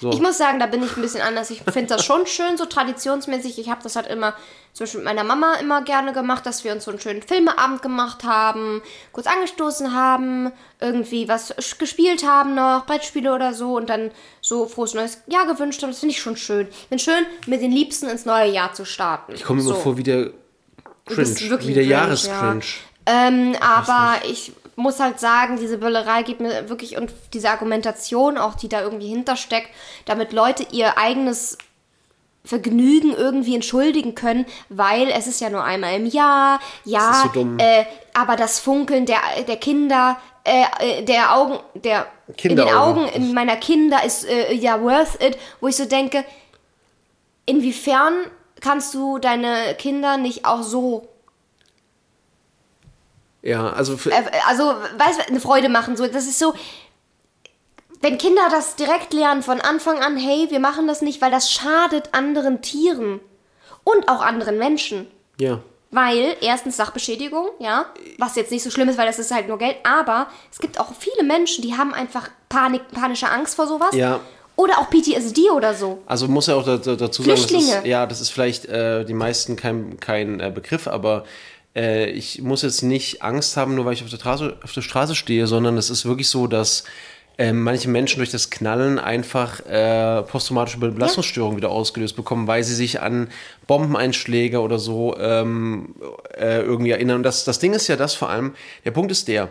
So. Ich muss sagen, da bin ich ein bisschen anders. Ich finde das schon schön, so traditionsmäßig. Ich habe das halt immer zwischen meiner Mama immer gerne gemacht, dass wir uns so einen schönen Filmeabend gemacht haben, kurz angestoßen haben, irgendwie was gespielt haben noch, Brettspiele oder so und dann so frohes neues Jahr gewünscht haben. Das finde ich schon schön. Ich finde schön, mit den Liebsten ins neue Jahr zu starten. Ich komme so. vor wie der Cringe, wie der cringe, Jahrescringe. Ähm, aber ich muss halt sagen, diese Böllerei geht mir wirklich und diese Argumentation auch, die da irgendwie hintersteckt, damit Leute ihr eigenes Vergnügen irgendwie entschuldigen können, weil es ist ja nur einmal im Jahr, ja, Das so. Äh, aber das Funkeln der, der Kinder, äh, äh, der Augen, der in den. Augen in meiner Kinder ist äh, ja worth it, wo ich so denke, inwiefern kannst du deine Kinder nicht auch so Ja, also für, Äh, Also, weißt du, eine Freude machen. So, das ist so. Wenn Kinder das direkt lernen von Anfang an, hey, wir machen das nicht, weil das schadet anderen Tieren und auch anderen Menschen. ja. Weil, erstens Sachbeschädigung, ja, was jetzt nicht so schlimm ist, weil das ist halt nur Geld, aber es gibt auch viele Menschen, die haben einfach Panik, panische Angst vor sowas. Ja. Oder auch PTSD oder so. Also muss ja auch da, da, dazu sagen, das ist, ja, das ist vielleicht äh, die meisten kein, kein äh, Begriff, aber äh, ich muss jetzt nicht Angst haben, nur weil ich auf der, Straße, auf der Straße stehe, sondern es ist wirklich so, dass äh, manche Menschen durch das Knallen einfach äh, posttraumatische Belastungsstörungen wieder ausgelöst bekommen, weil sie sich an Bombeneinschläge oder so ähm, äh, irgendwie erinnern. Und das, das Ding ist ja das vor allem, der Punkt ist der,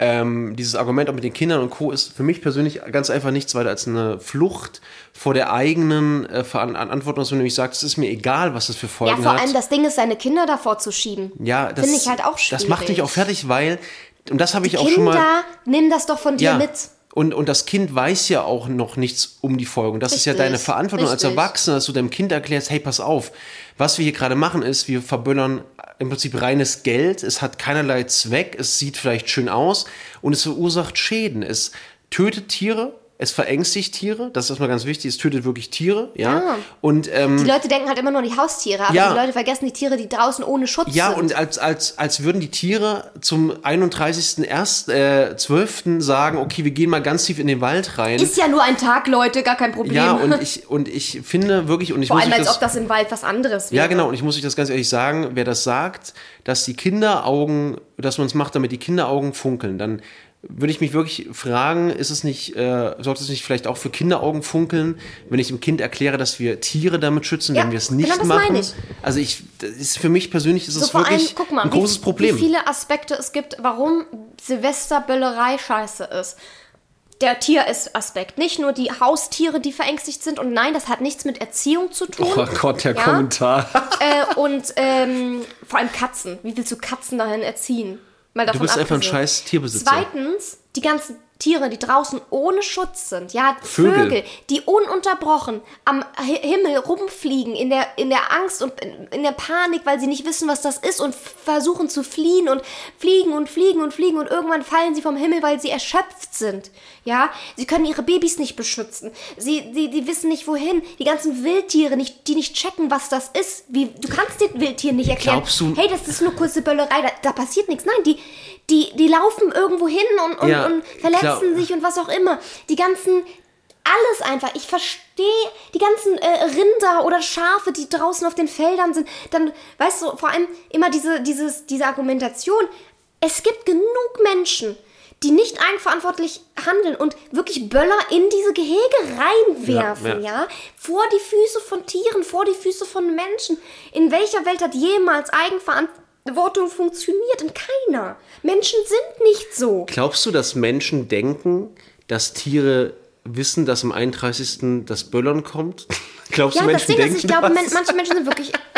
ähm, dieses Argument auch mit den Kindern und Co. ist für mich persönlich ganz einfach nichts weiter als eine Flucht vor der eigenen äh, Veran- Verantwortung, dass man nämlich sagt, es ist mir egal, was das für Ja, Folgen vor hat. allem das Ding ist, seine Kinder davor zu schieben. ja, das Finde ich halt auch Das macht schwierig. auch fertig, weil, und das habe ich auch schon Kinder, mal. nimm das doch von dir Ja. mit. Und, und das Kind weiß ja auch noch nichts um die Folgen. Das ist ja Richtig, deine Verantwortung als richtig. Erwachsener, dass du deinem Kind erklärst, hey, pass auf, was wir hier gerade machen ist, wir verböllern im Prinzip reines Geld, es hat keinerlei Zweck, es sieht vielleicht schön aus. Und es verursacht Schäden. Es tötet Tiere, es verängstigt Tiere, das ist erstmal ganz wichtig, es tötet wirklich Tiere, ja. Ja. Und ähm, Die Leute denken halt immer nur an die Haustiere, aber Ja. die Leute vergessen die Tiere, die draußen ohne Schutz Ja, sind. und als, als, als würden die Tiere zum 31.12. Äh, 12. sagen, okay, wir gehen mal ganz tief in den Wald rein. ist ja nur ein Tag, Leute, gar kein Problem. ja, und ich, und ich finde wirklich, und ich Vor muss allem, als das, ob das im Wald was anderes wäre. ja, genau, und ich muss euch das ganz ehrlich sagen, wer das sagt, dass die Kinderaugen, dass man es macht, damit die Kinderaugen funkeln, dann würde ich mich wirklich fragen, ist es nicht, äh, sollte es nicht vielleicht auch für Kinderaugen funkeln, wenn ich dem Kind erkläre, dass wir Tiere damit schützen, Ja, wenn wir es nicht genau das machen? meine ich. Also ich, ist für mich persönlich ist So es allem, wirklich guck mal, ein großes wie, Problem. wie viele Aspekte es gibt, warum Silvesterböllerei scheiße ist. Der Tieraspekt. Nicht nur die Haustiere, die verängstigt sind. Und nein, das hat nichts mit Erziehung zu tun. Oh Gott, der Ja? Kommentar. Äh, und ähm, vor allem Katzen. Wie willst du Katzen dahin erziehen? Mal Du davon bist einfach ein abgesehen. scheiß Tierbesitzer. Zweitens, die ganzen Tiere, die draußen ohne Schutz sind, ja, Vögel. Vögel, die ununterbrochen am Hi- Himmel rumfliegen, in der, in der Angst und in der Panik, weil sie nicht wissen, was das ist und versuchen zu fliehen und fliegen und fliegen und fliegen und irgendwann fallen sie vom Himmel, weil sie erschöpft sind, ja. Sie können ihre Babys nicht beschützen. Sie, sie, die wissen nicht wohin. Die ganzen Wildtiere, nicht, die nicht checken, was das ist. Wie, du kannst den Wildtieren nicht erklären, Glaubst du- hey, das ist nur kurze Böllerei, da, da passiert nichts. Nein, die, die, die laufen irgendwo hin und, und, Ja, und verletzen sich und was auch immer. Die ganzen, alles einfach. Ich verstehe die ganzen äh, Rinder oder Schafe, die draußen auf den Feldern sind. Dann, weißt du, vor allem immer diese, dieses, diese Argumentation. Es gibt genug Menschen, die nicht eigenverantwortlich handeln und wirklich Böller in diese Gehege reinwerfen, Ja, ja, ja. Vor die Füße von Tieren, vor die Füße von Menschen. In welcher Welt hat jemals Eigenverantwortung funktioniert? In keiner. Menschen sind nicht so. Glaubst du, dass Menschen denken, dass Tiere wissen, dass am 31. das Böllern kommt? Glaubst Ja, du, das Menschen Ding ist, denken ich glaube, das? manche Menschen sind wirklich,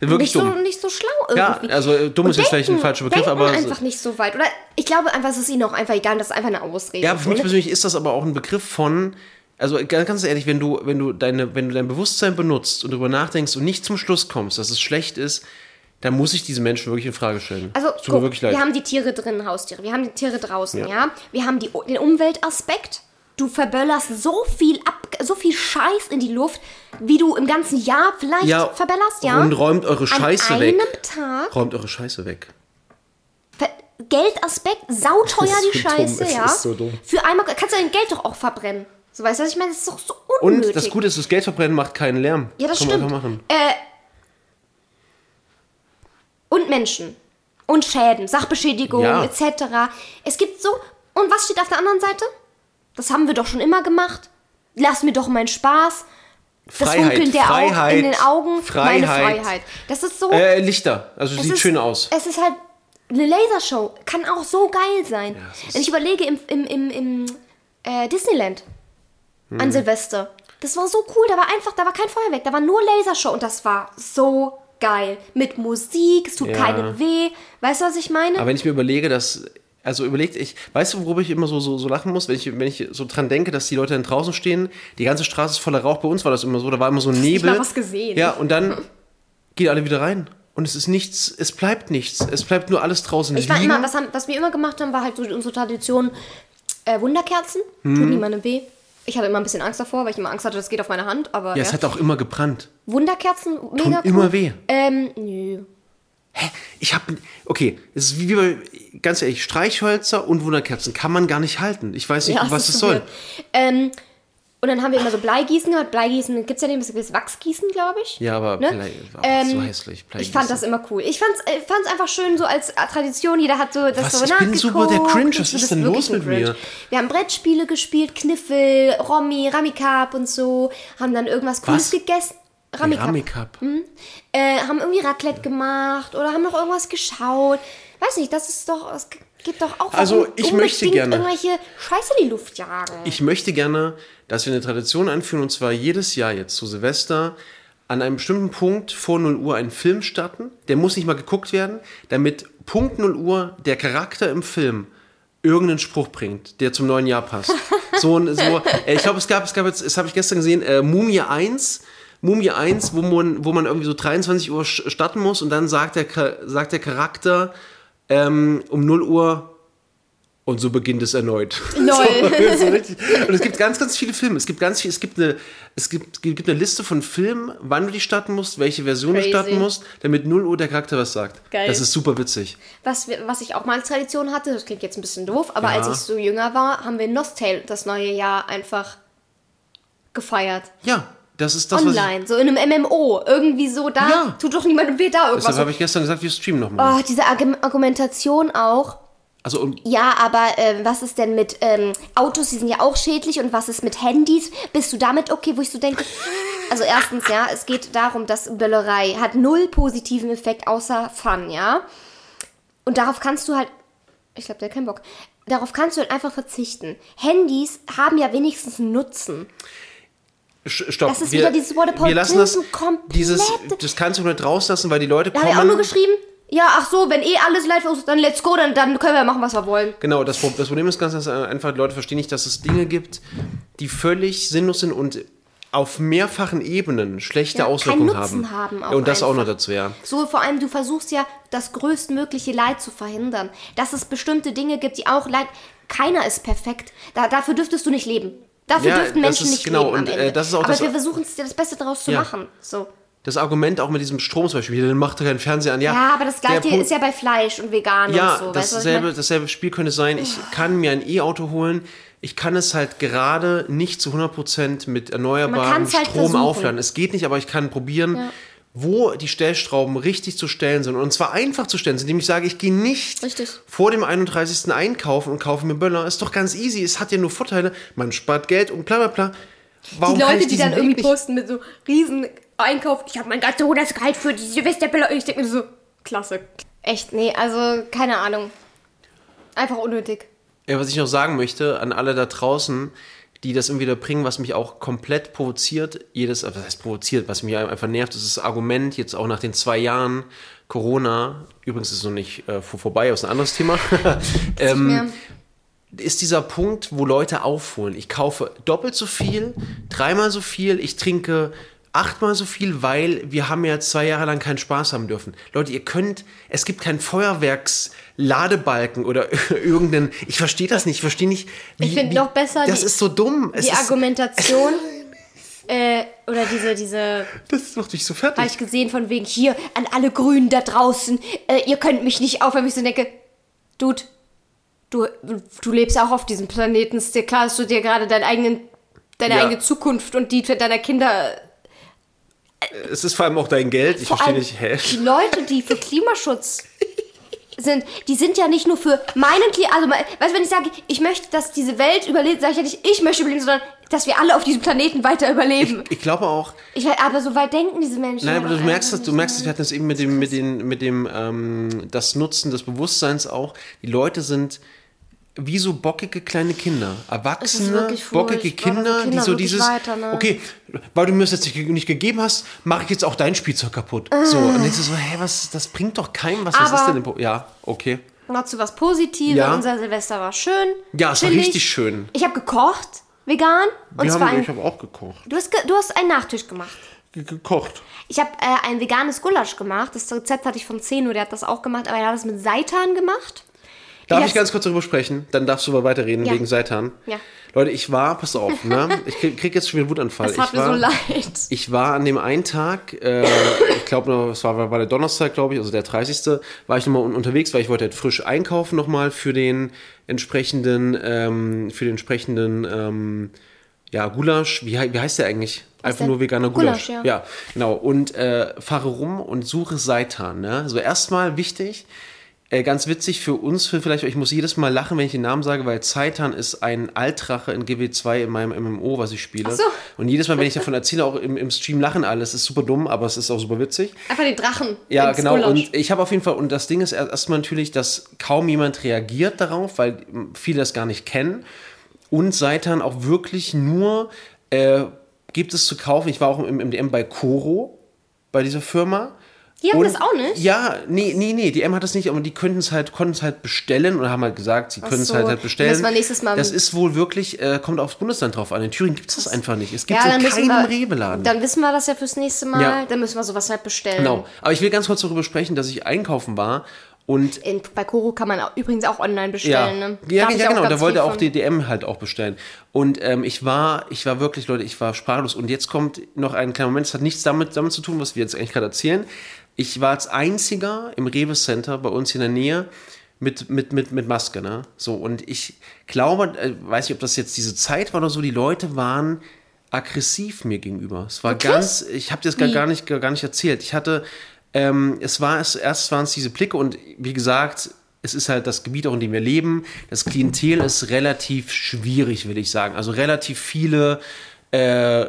Wirklich nicht, so, dumm. nicht so schlau Ja, irgendwie. also, äh, dumm Und ist jetzt vielleicht ein falscher Begriff, denken aber- einfach nicht so weit. Oder ich glaube einfach, es ist ihnen auch einfach egal, das ist einfach eine Ausrede. Ja, für so, mich ne? persönlich ist das aber auch ein Begriff von, also ganz ehrlich, wenn du, wenn du deine, wenn du dein Bewusstsein benutzt und darüber nachdenkst und nicht zum Schluss kommst, dass es schlecht ist, dann muss ich diese Menschen wirklich in Frage stellen. Also, guck, wirklich leid. wir haben die Tiere drin, Haustiere. Wir haben die Tiere draußen, Ja. ja. Wir haben die, den Umweltaspekt. Du verböllerst so viel ab, so viel Scheiß in die Luft, wie du im ganzen Jahr vielleicht ja, verböllerst, ja. Und räumt eure Scheiße An weg. einem Tag. Räumt eure Scheiße weg. Ver Geldaspekt, sauteuer die so dumm, Scheiße, es ja. ist so dumm. Für einmal kannst du dein Geld doch auch verbrennen. So weißt du, was ich meine? Das ist doch so Und unnötig. das Gute ist, das Geldverbrennen macht keinen Lärm. Ja, das Kann man stimmt. einfach machen. Äh, und Menschen. Und Schäden, Sachbeschädigung, Ja. etc. Es gibt so. Und was steht auf der anderen Seite? Das haben wir doch schon immer gemacht. Lass mir doch meinen Spaß. Das Freiheit, Funkeln der Augen Freiheit, in den Augen. Meine Freiheit. Freiheit. Das ist so. Äh, Lichter. Also sieht ist, schön aus. Es ist halt. Eine Lasershow kann auch so geil sein. Wenn ich überlege, im, im, im, im äh, Disneyland Hm. an Silvester. Das war so cool. Da war einfach, da war kein Feuerwerk, da war nur Lasershow und das war so geil. Mit Musik, es tut Ja. keinem weh. Weißt du, was ich meine? Aber wenn ich mir überlege, dass. Also überlegt, ich, weißt du, worüber ich immer so, so, so lachen muss, wenn ich, wenn ich so dran denke, dass die Leute dann draußen stehen, die ganze Straße ist voller Rauch, bei uns war das immer so, da war immer so ein Nebel. mal was gesehen. Ja, und dann gehen alle wieder rein. und es ist nichts, es bleibt nichts. Es bleibt nur alles draußen Ich liegen. immer, was, haben, was wir immer gemacht haben, war halt so unsere Tradition äh, Wunderkerzen. Mhm. Tut niemandem weh. Ich hatte immer ein bisschen Angst davor, weil ich immer Angst hatte, das geht auf meine Hand. Aber ja, ja, es hat auch immer gebrannt. Wunderkerzen, mega cool. immer weh. Ähm, nö. Hä? Ich hab. Okay, es ist wie bei, ganz ehrlich, Streichhölzer und Wunderkerzen kann man gar nicht halten. Ich weiß nicht, Ja, was es so soll. Ähm, und dann haben wir immer so Bleigießen gehabt. Bleigießen gibt es ja nicht, ist Wachsgießen, glaube ich. Ja, aber Ne? Blei- Ähm, so hässlich. Ich fand das immer cool. Ich fand's, äh, fand's einfach schön, so als Tradition. Jeder hat so das Was? so Ich bin super der Cringe. Was ist denn los mit Cringe. mir? Wir haben Brettspiele gespielt, Kniffel, Romy, Ramikap und so. Haben dann irgendwas Cooles Was? gegessen. Ramikap. Ramikap. Äh, haben irgendwie Raclette gemacht oder haben noch irgendwas geschaut. Weiß nicht, das ist doch, es geht doch auch Also, ich möchte gerne- irgendwelche Scheiße in die Luft jagen. Ich möchte gerne, dass wir eine Tradition einführen und zwar jedes Jahr jetzt zu Silvester an einem bestimmten Punkt vor 0 Uhr einen Film starten. Der muss nicht mal geguckt werden, damit Punkt 0 Uhr der Charakter im Film irgendeinen Spruch bringt, der zum neuen Jahr passt. So, ein- so äh, ich glaube, es gab, es gab jetzt, das habe ich gestern gesehen, äh, Mumie 1. Mumie 1, wo man, wo man irgendwie so 23 Uhr starten muss und dann sagt der, sagt der Charakter ähm, um 0 Uhr und so beginnt es erneut. Lol. So, so. Und es gibt ganz, ganz viele Filme. Es gibt ganz viel, es gibt eine, es gibt, gibt eine Liste von Filmen, wann du die starten musst, welche Version Crazy. du starten musst, damit 0 Uhr der Charakter was sagt. Geil. Das ist super witzig. Was, was ich auch mal als Tradition hatte, das klingt jetzt ein bisschen doof, aber Ja. als ich so jünger war, haben wir Nostale das neue Jahr einfach gefeiert. Ja, das ist das, was ich, Online, so in einem MMO. Irgendwie so da. Ja. Tut doch niemandem weh da. Irgendwas. deshalb habe ich gestern gesagt, wir streamen nochmal. Oh, diese Argu- Argumentation auch. Also, und Ja, aber ähm, was ist denn mit ähm, Autos, die sind ja auch schädlich und was ist mit Handys? Bist du damit okay, wo ich so denke? Also erstens, ja, es geht darum, dass Böllerei hat null positiven Effekt außer Fun, ja? Und darauf kannst du halt, ich glaube, der hat keinen Bock, darauf kannst du halt einfach verzichten. Handys haben ja wenigstens einen Nutzen. Stopp. Das ist wir, wieder dieses Wort wir lassen das, komplett- dieses, das kannst du nicht rauslassen, weil die Leute Da habe ich auch kommen. nur geschrieben, ja, ach so, wenn eh alles live ist, dann let's go, dann, dann können wir machen, was wir wollen. Genau, das, das Problem ist ganz ganz einfach, die Leute verstehen nicht, dass es Dinge gibt, die völlig sinnlos sind und auf mehrfachen Ebenen schlechte Ja, Auswirkungen haben. haben auch und das auch noch einfach. dazu, ja. So, vor allem, du versuchst ja, das größtmögliche Leid zu verhindern. Dass es bestimmte Dinge gibt, die auch Leid. Keiner ist perfekt. Da, dafür dürftest du nicht leben. Dafür Ja, dürften das Menschen nicht genau, leben und, äh, das ist auch Aber das- wir versuchen es das Beste daraus zu Ja. machen. So. Das Argument auch mit diesem Strom zum Beispiel, dann macht er keinen Fernseher an. Ja, Ja, aber das gleiche Punkt- ist ja bei Fleisch und vegan Ja, und so. Ich dasselbe, dasselbe Spiel könnte sein, ich kann mir ein E-Auto holen, ich kann es halt gerade nicht zu 100% mit erneuerbarem halt Strom versuchen. aufladen. Es geht nicht, aber ich kann probieren, wo die Stellschrauben richtig zu stellen sind. Und zwar einfach zu stellen, indem ich sage, ich gehe nicht Richtig. vor dem 31. einkaufen und kaufe mir Böller. Ist doch ganz easy, es hat ja nur Vorteile, man spart Geld und bla bla bla. Warum Die Leute, die dann Weg irgendwie nicht- posten mit so riesen Einkauf, ich habe mein ganzes Monatsgehalt für die Silvesterbälle. Ich denke mir so, klasse. Echt, nee, also keine Ahnung. Einfach unnötig. Ja, was ich noch sagen möchte an alle da draußen, die das irgendwie da bringen, was mich auch komplett provoziert, jedes, was heißt provoziert, was mich einfach nervt, ist das Argument, jetzt auch nach den zwei Jahren Corona, übrigens ist es noch nicht äh, vor- vorbei, das ist ein anderes Thema, ähm, ist dieser Punkt, wo Leute aufholen. Ich kaufe doppelt so viel, dreimal so viel, ich trinke achtmal so viel, weil wir haben ja zwei Jahre lang keinen Spaß haben dürfen. Leute, ihr könnt, es gibt keinen Feuerwerks-Ladebalken oder irgendeinen, ich verstehe das nicht, ich verstehe nicht, wie, Ich find wie- noch besser das die- ist so dumm. Es Die ist, Argumentation, äh, oder diese, diese das macht mich so fertig. habe ich gesehen von wegen hier an alle Grünen da draußen, äh, ihr könnt mich nicht aufhören. Ich so denke, Dude, du, du lebst auch auf diesem Planeten. Ist dir klar, dass du dir gerade deinen eigenen, deine Ja. eigene Zukunft und die deiner Kinder. Es ist vor allem auch dein Geld, ich Vor verstehe nicht, hä? die Leute, die für Klimaschutz sind, die sind ja nicht nur für meinen Klima, also weißt du, wenn ich sage, ich möchte, dass diese Welt überlebt, sage ich ja nicht, ich möchte überleben, sondern dass wir alle auf diesem Planeten weiter überleben. Ich glaube auch, Ich, aber so weit denken diese Menschen. Nein, aber du merkst das, du merkst wir hatten das eben mit dem, mit dem, mit dem, ähm, das Nutzen des Bewusstseins auch. Die Leute sind wie so bockige kleine Kinder. Erwachsene, bockige Kinder, dass die die Kinder so dieses, weiter, ne? okay, weil du mir das jetzt nicht, gegeben hast, mache ich jetzt auch dein Spielzeug kaputt. So, und denkst du so, hä, was, das bringt doch keinem was, was Aber- ist denn, Pro- ja, okay. Noch zu was Positives. Ja. Unser Silvester war schön. Ja, es war richtig schön. Ich habe gekocht, vegan. Und Wir zwar haben, ein, ich habe auch gekocht. du, hast ge, du hast einen Nachtisch gemacht. ge- gekocht. Ich habe äh, ein veganes Gulasch gemacht. Das Rezept hatte ich von Zeno, der hat das auch gemacht, aber er hat das mit Seitan gemacht. Darf Ja, ich ganz kurz darüber sprechen? Dann darfst du mal weiterreden Ja. wegen Seitan. Ja. Leute, ich war, pass auf, ne? Ich krieg, krieg jetzt schon wieder einen Wutanfall. Das tat ich mir war, so leid. Ich war an dem einen Tag, äh, ich glaube noch, es war, war der Donnerstag, glaube ich, also der 30. war ich nochmal un unterwegs, weil ich wollte halt frisch einkaufen nochmal für den entsprechenden, ähm, für den entsprechenden, ähm, ja, Gulasch. Wie, wie heißt der eigentlich? Einfach der? nur veganer Gulasch. Gulasch, ja. ja, genau. Und äh, fahre rum und suche Seitan. Ne? So erstmal wichtig, äh, ganz witzig für uns, für vielleicht, ich muss jedes Mal lachen, wenn ich den Namen sage, weil Zeitan ist ein Altrache in GW2 in meinem MMO, was ich spiele. So. Und jedes Mal, wenn ich davon erzähle, auch im, im Stream lachen alle. Es ist super dumm, aber es ist auch super witzig. Einfach den Drachen. Ja, genau. Gulasch. Und ich habe auf jeden Fall, und das Ding ist erst- erstmal natürlich, dass kaum jemand reagiert darauf, weil viele das gar nicht kennen. Und Seitan auch wirklich nur äh, gibt es zu kaufen. Ich war auch im MDM bei Koro, bei dieser Firma. Die haben Und- das auch nicht? Ja, nee, nee, nee, die M hat das nicht, aber die könnten es halt, konnten es halt bestellen oder haben halt gesagt, sie können es so. halt, halt bestellen. Wir nächstes Mal- das ist wohl wirklich, äh, kommt aufs Bundesland drauf an. In Thüringen gibt es das einfach nicht. Es gibt ja, es keinem wir, Rewe-Laden. Dann wissen wir das ja fürs nächste Mal. Ja. Dann müssen wir sowas halt bestellen. Genau. Aber ich will ganz kurz darüber sprechen, dass ich einkaufen war und In, bei Koro kann man auch, übrigens auch online ja, bestellen. Ne? ja, ich ja auch genau, da wollte auch von. die DM halt auch bestellen. Und ähm, ich war, ich war wirklich, Leute, ich war sprachlos. Und jetzt kommt noch ein kleiner Moment, das hat nichts damit, damit zu tun, was wir jetzt eigentlich gerade erzählen. Ich war als einziger im Rewe Center bei uns in der Nähe mit, mit, mit, mit Maske, ne? So, und ich glaube, äh, weiß nicht, ob das jetzt diese Zeit war oder so, die Leute waren aggressiv mir gegenüber. Es war Wirklich? ganz, ich habe dir das gar, gar, nicht, gar nicht erzählt. Ich hatte, ähm, es war es, erst waren es diese Blicke und wie gesagt, es ist halt das Gebiet, auch in dem wir leben. Das Klientel ist relativ schwierig, will ich sagen. Also relativ viele äh,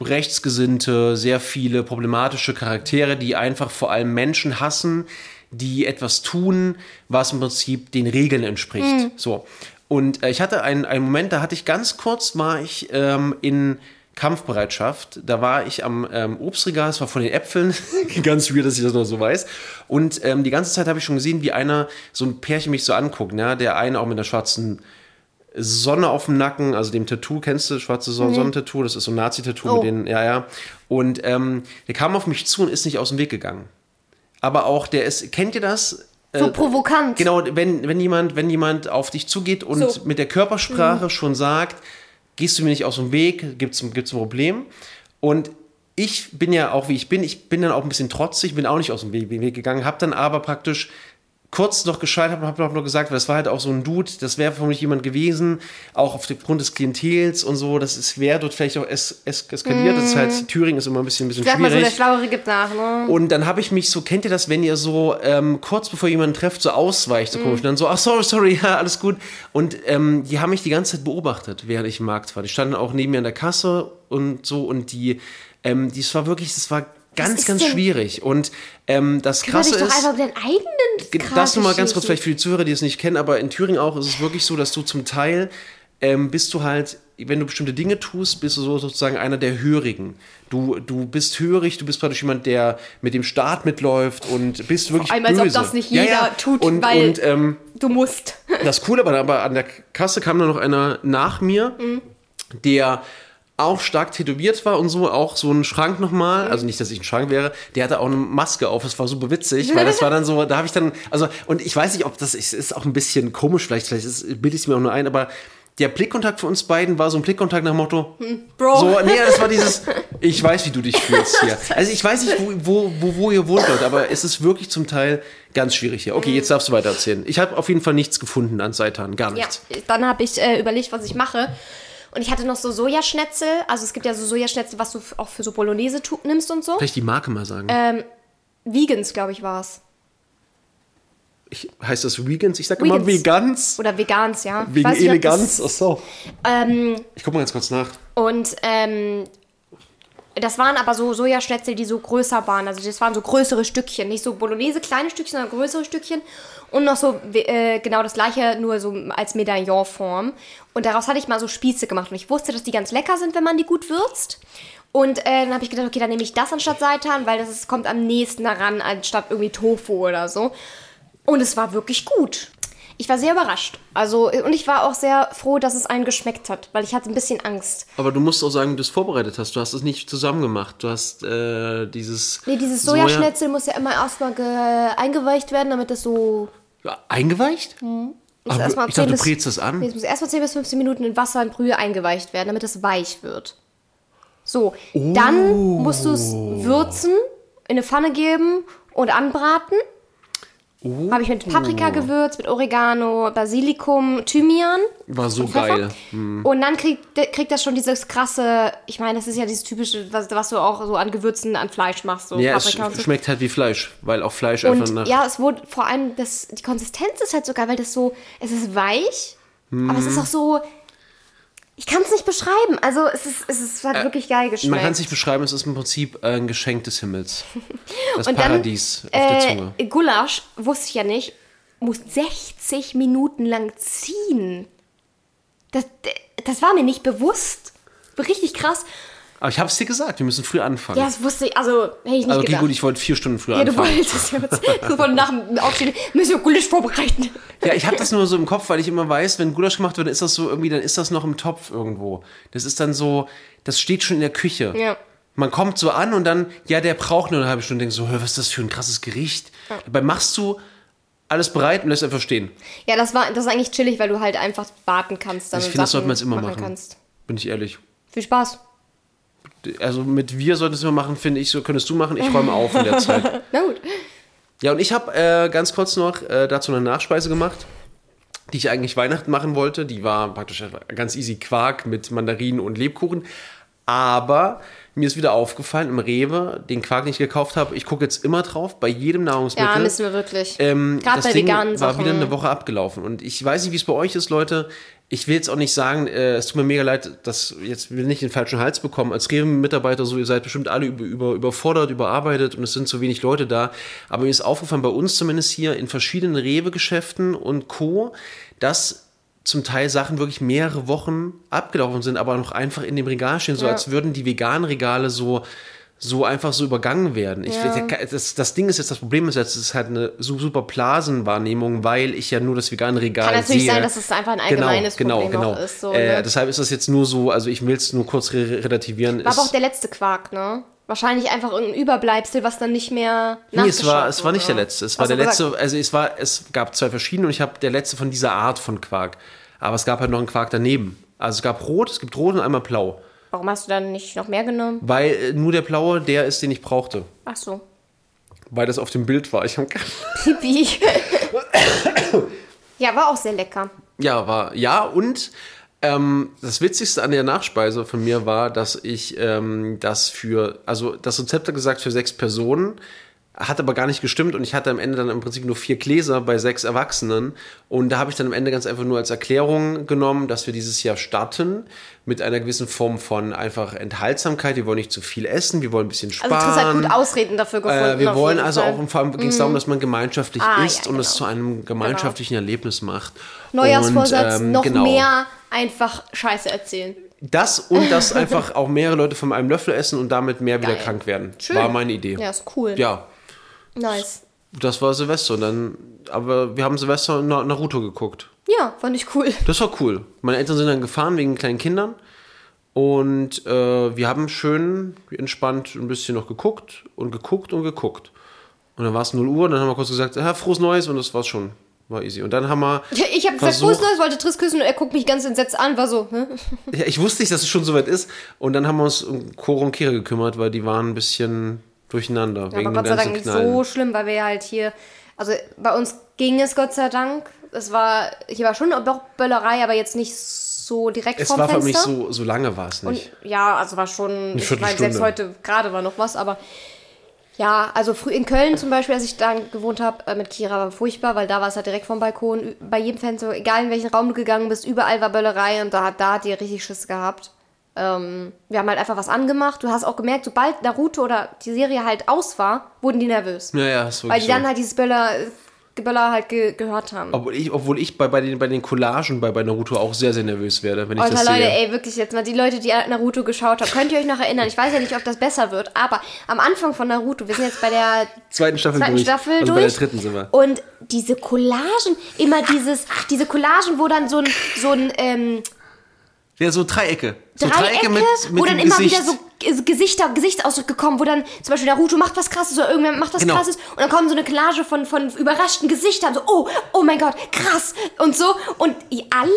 rechtsgesinnte, sehr viele problematische Charaktere, die einfach vor allem Menschen hassen, die etwas tun, was im Prinzip den Regeln entspricht. So. Und äh, ich hatte einen, einen Moment, da hatte ich ganz kurz, war ich ähm, in Kampfbereitschaft. Da war ich am ähm, Obstregal, es war von den Äpfeln. Ganz weird, dass ich das noch so weiß. Und ähm, die ganze Zeit habe ich schon gesehen, wie einer, so ein Pärchen mich so anguckt. Ne? Der eine auch mit einer schwarzen Sonne auf dem Nacken, also dem Tattoo, kennst du, schwarze Son Sonnentattoo, das ist so ein Nazi-Tattoo Oh. mit den, ja, ja. Und ähm, der kam auf mich zu und ist nicht aus dem Weg gegangen. Aber auch, der ist, kennt ihr das? So provokant. Genau, wenn, wenn, jemand, wenn jemand auf dich zugeht und So. mit der Körpersprache schon sagt, gehst du mir nicht aus dem Weg, gibt's gibt's ein Problem. Und ich bin ja auch, wie ich bin, ich bin dann auch ein bisschen trotzig, bin auch nicht aus dem Weg, Weg gegangen, habe dann aber praktisch kurz noch gescheitert und habe noch gesagt, weil das war halt auch so ein Dude, das wäre vermutlich jemand gewesen, auch aufgrund des Klientels und so, das ist, wäre dort vielleicht auch es, es, eskaliert, das ist halt, Thüringen ist immer ein bisschen, ein bisschen Sag mal so, schwierig. der Schlauere gibt nach, ne? Und dann habe ich mich so, kennt ihr das, wenn ihr so ähm, kurz bevor jemanden trefft, so ausweicht, so komisch, und dann so, ach sorry, sorry, ja, alles gut. Und ähm, die haben mich die ganze Zeit beobachtet, während ich im Markt war. Die standen auch neben mir an der Kasse und so und die, ähm, das war wirklich, das war ganz, ganz denn- schwierig. Und ähm, das Kümmere Krasse doch ist. einfach um deinen eigenen Das nur mal ganz kurz, vielleicht für die Zuhörer, die es nicht kennen, aber in Thüringen auch ist es wirklich so, dass du zum Teil ähm, bist du halt, wenn du bestimmte Dinge tust, bist du so sozusagen einer der Hörigen. Du, du bist hörig, du bist praktisch jemand, der mit dem Staat mitläuft und bist wirklich allem, als ob böse. das nicht jeder tut, und, weil- und ähm, Du musst. das Coole war aber an der Kasse kam dann noch einer nach mir, der auch stark tätowiert war und so, auch so ein Schrank nochmal, also nicht, dass ich ein Schrank wäre, der hatte auch eine Maske auf, das war super witzig, weil das war dann so, da habe ich dann, also, und ich weiß nicht, ob das ist, ist auch ein bisschen komisch, vielleicht, vielleicht bilde ich es mir auch nur ein, aber der Blickkontakt für uns beiden war so ein Blickkontakt nach dem Motto, Bro. so, nee, das war dieses, ich weiß, wie du dich fühlst hier. Also ich weiß nicht, wo, wo, wo, ihr wohnt, Leute, aber es ist wirklich zum Teil ganz schwierig hier. Okay, jetzt darfst du weiter erzählen. Ich habe auf jeden Fall nichts gefunden an Seitan, gar Ja, nichts. dann habe ich äh, überlegt, was ich mache. Und ich hatte noch so Sojaschnetzel. Also es gibt ja so Sojaschnetzel, was du auch für so Bolognese nimmst und so. Vielleicht die Marke mal sagen. Ähm, Vegans, glaube ich, war es. Ich, heißt das Vegans? Ich sage immer Vegans. Oder Vegans, ja. Ich Wegen Eleganz. Ach so. Ähm, Ich guck mal ganz kurz nach. und ähm, das waren aber so Sojaschnetzel, die so größer waren. Also das waren so größere Stückchen. Nicht so Bolognese, kleine Stückchen, sondern größere Stückchen. Und noch so äh, genau das gleiche, nur so als Medaillonform. Und daraus hatte ich mal so Spieße gemacht. Und ich wusste, dass die ganz lecker sind, wenn man die gut würzt. Und äh, dann habe ich gedacht, okay, dann nehme ich das anstatt Seitan, weil das ist, kommt am nächsten daran, anstatt irgendwie Tofu oder so. Und es war wirklich gut. Ich war sehr überrascht. Also, und ich war auch sehr froh, dass es allen geschmeckt hat, weil ich hatte ein bisschen Angst. Aber du musst auch sagen, du es vorbereitet hast. Du hast es nicht zusammen gemacht. Du hast äh, dieses. Nee, dieses Soja- Sojaschnetzel muss ja immer erstmal ge- eingeweicht werden, damit das so. Ja, Eingeweicht? Muss Aber erstmal ich dachte, 10 du brätst das an. Nee, es muss erstmal 10 bis 15 Minuten in Wasser und Brühe eingeweicht werden, damit es weich wird. So, dann musst du es würzen, in eine Pfanne geben und anbraten. Oh. Habe ich mit Paprika gewürzt, mit Oregano, Basilikum, Thymian. War so geil. Hm. Und dann kriegt, kriegt das schon dieses krasse, ich meine, das ist ja dieses typische, was, was du auch so an Gewürzen an Fleisch machst, so Ja, es Paprika und so. schmeckt halt wie Fleisch, weil auch Fleisch einfach Und nach. ja, es wurde vor allem, das, die Konsistenz ist halt so geil, weil das so, es ist weich, aber es ist auch so, ich kann es nicht beschreiben. Also es ist, es ist halt wirklich geil geschmeckt. Äh, Man kann es nicht beschreiben, es ist im Prinzip äh, ein Geschenk des Himmels. Das Und dann, Paradies auf der Zunge. Äh, Gulasch, wusste ich ja nicht, muss 60 Minuten lang ziehen. Das, das war mir nicht bewusst. Richtig krass. Aber ich habe es dir gesagt, wir müssen früh anfangen. Ja, das wusste ich, also hätte ich nicht also, okay, gedacht. gut, ich wollte vier Stunden früher ja, du anfangen. wolltest jetzt sofort nach dem Aufstehen, müssen wir Gulasch vorbereiten. Ja, ich habe das nur so im Kopf, weil ich immer weiß, wenn Gulasch gemacht wird, dann ist das so irgendwie, dann ist das noch im Topf irgendwo. Das ist dann so, das steht schon in der Küche. Ja. Man kommt so an und dann, ja, der braucht nur eine halbe Stunde. Denkst so, was ist das für ein krasses Gericht? Dabei machst du alles bereit und lässt einfach stehen. Ja, das war das ist eigentlich chillig, weil du halt einfach warten kannst. Dann Ich finde, das sollte man jetzt immer machen. Kannst. Bin ich ehrlich. Viel Spaß. Also mit wir solltest du machen, finde ich, so könntest du machen. Ich räume auf in der Zeit. Na gut. Ja, und ich habe äh, ganz kurz noch äh, dazu eine Nachspeise gemacht, die ich eigentlich Weihnachten machen wollte. Die war praktisch ganz easy Quark mit Mandarinen und Lebkuchen. Aber mir ist wieder aufgefallen im Rewe, den Quark, den ich gekauft habe, ich gucke jetzt immer drauf, bei jedem Nahrungsmittel. Ja, müssen wir wirklich. Ähm, Gerade das bei Ding veganen war Sachen. wieder eine Woche abgelaufen. Und ich weiß nicht, wie es bei euch ist, Leute. Ich will jetzt auch nicht sagen, äh, es tut mir mega leid, dass jetzt will nicht den falschen Hals bekommen. Als Rewe-Mitarbeiter so, ihr seid bestimmt alle über, über, überfordert, überarbeitet und es sind zu wenig Leute da. Aber mir ist aufgefallen, bei uns zumindest hier in verschiedenen Rewe-Geschäften und Co., dass zum Teil Sachen wirklich mehrere Wochen abgelaufen sind, aber noch einfach in dem Regal stehen, so Ja. als würden die veganen Regale so so einfach so übergangen werden. Ich, Ja. das, das Ding ist jetzt, das Problem ist jetzt, es ist halt eine su- super Blasenwahrnehmung, weil ich ja nur das vegane Regal Kann natürlich sehe. sein, dass es einfach ein allgemeines genau, Problem genau, genau. ist. So, äh, ne? deshalb ist das jetzt nur so, also ich will es nur kurz re relativieren. War aber auch der letzte Quark, ne? Wahrscheinlich einfach irgendein Überbleibsel, was dann nicht mehr Nee, es war, es war nicht der letzte. Es war der gesagt? letzte, also es war, es gab zwei verschiedene und ich habe der letzte von dieser Art von Quark. Aber es gab halt noch einen Quark daneben. Also es gab rot, es gibt rot und einmal blau. Warum hast du dann nicht noch mehr genommen? Weil äh, nur der blaue der ist, den ich brauchte. Ach so. Weil das auf dem Bild war. Ich hab, Pipi. ja, war auch sehr lecker. ja, war, ja, und ähm, das Witzigste an der Nachspeise von mir war, dass ich ähm, das für, also das Rezept hat gesagt für sechs Personen, hat aber gar nicht gestimmt und ich hatte am Ende dann im Prinzip nur vier Gläser bei sechs Erwachsenen und da habe ich dann am Ende ganz einfach nur als Erklärung genommen, dass wir dieses Jahr starten mit einer gewissen Form von einfach Enthaltsamkeit. Wir wollen nicht zu viel essen, wir wollen ein bisschen sparen. Also Chris hat gut Ausreden dafür gefunden. Äh, wir wollen also Fall. auch, und vor allem ging es darum, dass man gemeinschaftlich Ah, isst ja, und es genau. zu einem gemeinschaftlichen Erlebnis macht. Neujahrsvorsatz, ähm, noch genau. mehr einfach Scheiße erzählen. Das und dass einfach auch mehrere Leute von einem Löffel essen und damit mehr wieder Geil. krank werden. Schön. War meine Idee. Ja, ist cool. Ja, Nice. das war Silvester. Und dann, aber wir haben Silvester Na Naruto geguckt. Ja, fand ich cool. Das war cool. Meine Eltern sind dann gefahren wegen kleinen Kindern. Und äh, wir haben schön entspannt ein bisschen noch geguckt und geguckt und geguckt. Und dann war es 0 Uhr und dann haben wir kurz gesagt, ja, frohes Neues und das war's schon. War easy. Und dann haben wir. Ich habe gesagt, Fuß Neues, wollte Triss küssen und er guckt mich ganz entsetzt an, war so, hä? Ja, ich wusste nicht, dass es schon soweit ist. Und dann haben wir uns um Koro und Kira gekümmert, weil die waren ein bisschen durcheinander. Aber Gott sei Dank nicht so schlimm, weil wir ja halt hier, also bei uns ging es Gott sei Dank. Es war, hier war schon eine Böllerei, aber jetzt nicht so direkt Es vorm war für mich Fenster. so, so lange war es nicht. Und ja, also war schon, ich meine, selbst heute gerade war noch was, aber ja, also früh in Köln zum Beispiel, als ich da gewohnt habe äh, mit Kira, war furchtbar, weil da war es halt direkt vom Balkon, bei jedem Fenster, egal in welchen Raum du gegangen bist, überall war Böllerei und da, hat- da hat die richtig Schiss gehabt. Ähm, wir haben halt einfach was angemacht. Du hast auch gemerkt, sobald Naruto oder die Serie halt aus war, wurden die nervös. ja, ja, ist Weil die dann halt dieses Böller, Geböller halt ge gehört haben. Obwohl ich, obwohl ich bei, bei, den, bei den Collagen bei, bei Naruto auch sehr, sehr nervös werde, wenn ich Alter, das Leute, sehe. ey, wirklich jetzt mal, die Leute, die Naruto geschaut haben, könnt ihr euch noch erinnern? Ich weiß ja nicht, ob das besser wird, aber am Anfang von Naruto, wir sind jetzt bei der Zweiten Staffel zweiten durch. Staffel also durch. bei der dritten sind wir. Und diese Collagen, immer dieses, diese Collagen, wo dann so ein, so ein, ähm, Ja, so Dreiecke. So Dreiecke, wo dann immer Gesicht. wieder so Gesichter, Gesichtsausdrücke kommen, wo dann zum Beispiel Naruto macht was krasses oder irgendwer macht was Genau. krasses und dann kommt so eine Collage von, von überraschten Gesichtern, so, oh, oh mein Gott, krass und so und alle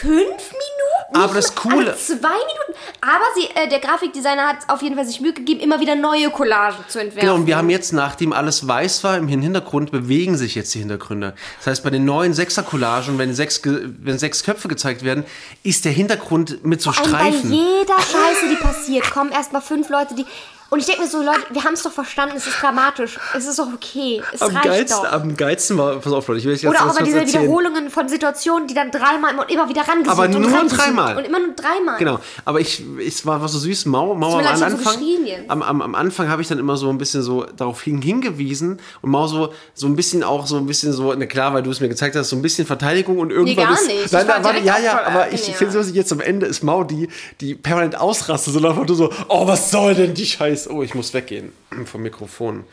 fünf Minuten? Aber das mal Coole- Alle zwei Minuten? Aber sie, äh, der Grafikdesigner hat auf jeden Fall sich Mühe gegeben, immer wieder neue Collagen zu entwerfen. Genau, und wir haben jetzt, nachdem alles weiß war, im Hintergrund bewegen sich jetzt die Hintergründe. Das heißt, bei den neuen Sechser-Collagen, wenn sechs, wenn sechs Köpfe gezeigt werden, ist der Hintergrund mit so Streifen. Bei jeder Scheiße, die passiert, kommen erstmal fünf Leute, die. Und ich denke mir so, Leute, wir haben es doch verstanden, es ist dramatisch. Es ist doch okay. Es Am reicht geilsten, doch. am geilsten war, pass auf Leute, ich will jetzt Oder auch was kurz diese erzählen. Wiederholungen von Situationen, die dann dreimal und immer wieder rangezoomt Aber und nur rangezoomt dreimal. Und immer nur dreimal. Genau, aber ich, es war, war so süß. Mau, Mau am ich so Anfang, jetzt. am, am, am Anfang habe ich dann immer so ein bisschen so darauf hin, hingewiesen und Mau so, so ein bisschen auch so ein bisschen so, na klar, weil du es mir gezeigt hast, so ein bisschen Verteidigung und irgendwann gar ist, nicht. Ich Nein, war nein, direkt ja, ja, aber ich angenehm. finde so, jetzt am Ende ist Mau die, die permanent ausrastet, so einfach nur so, oh, was soll denn die Scheiße? Oh, ich muss weggehen vom Mikrofon.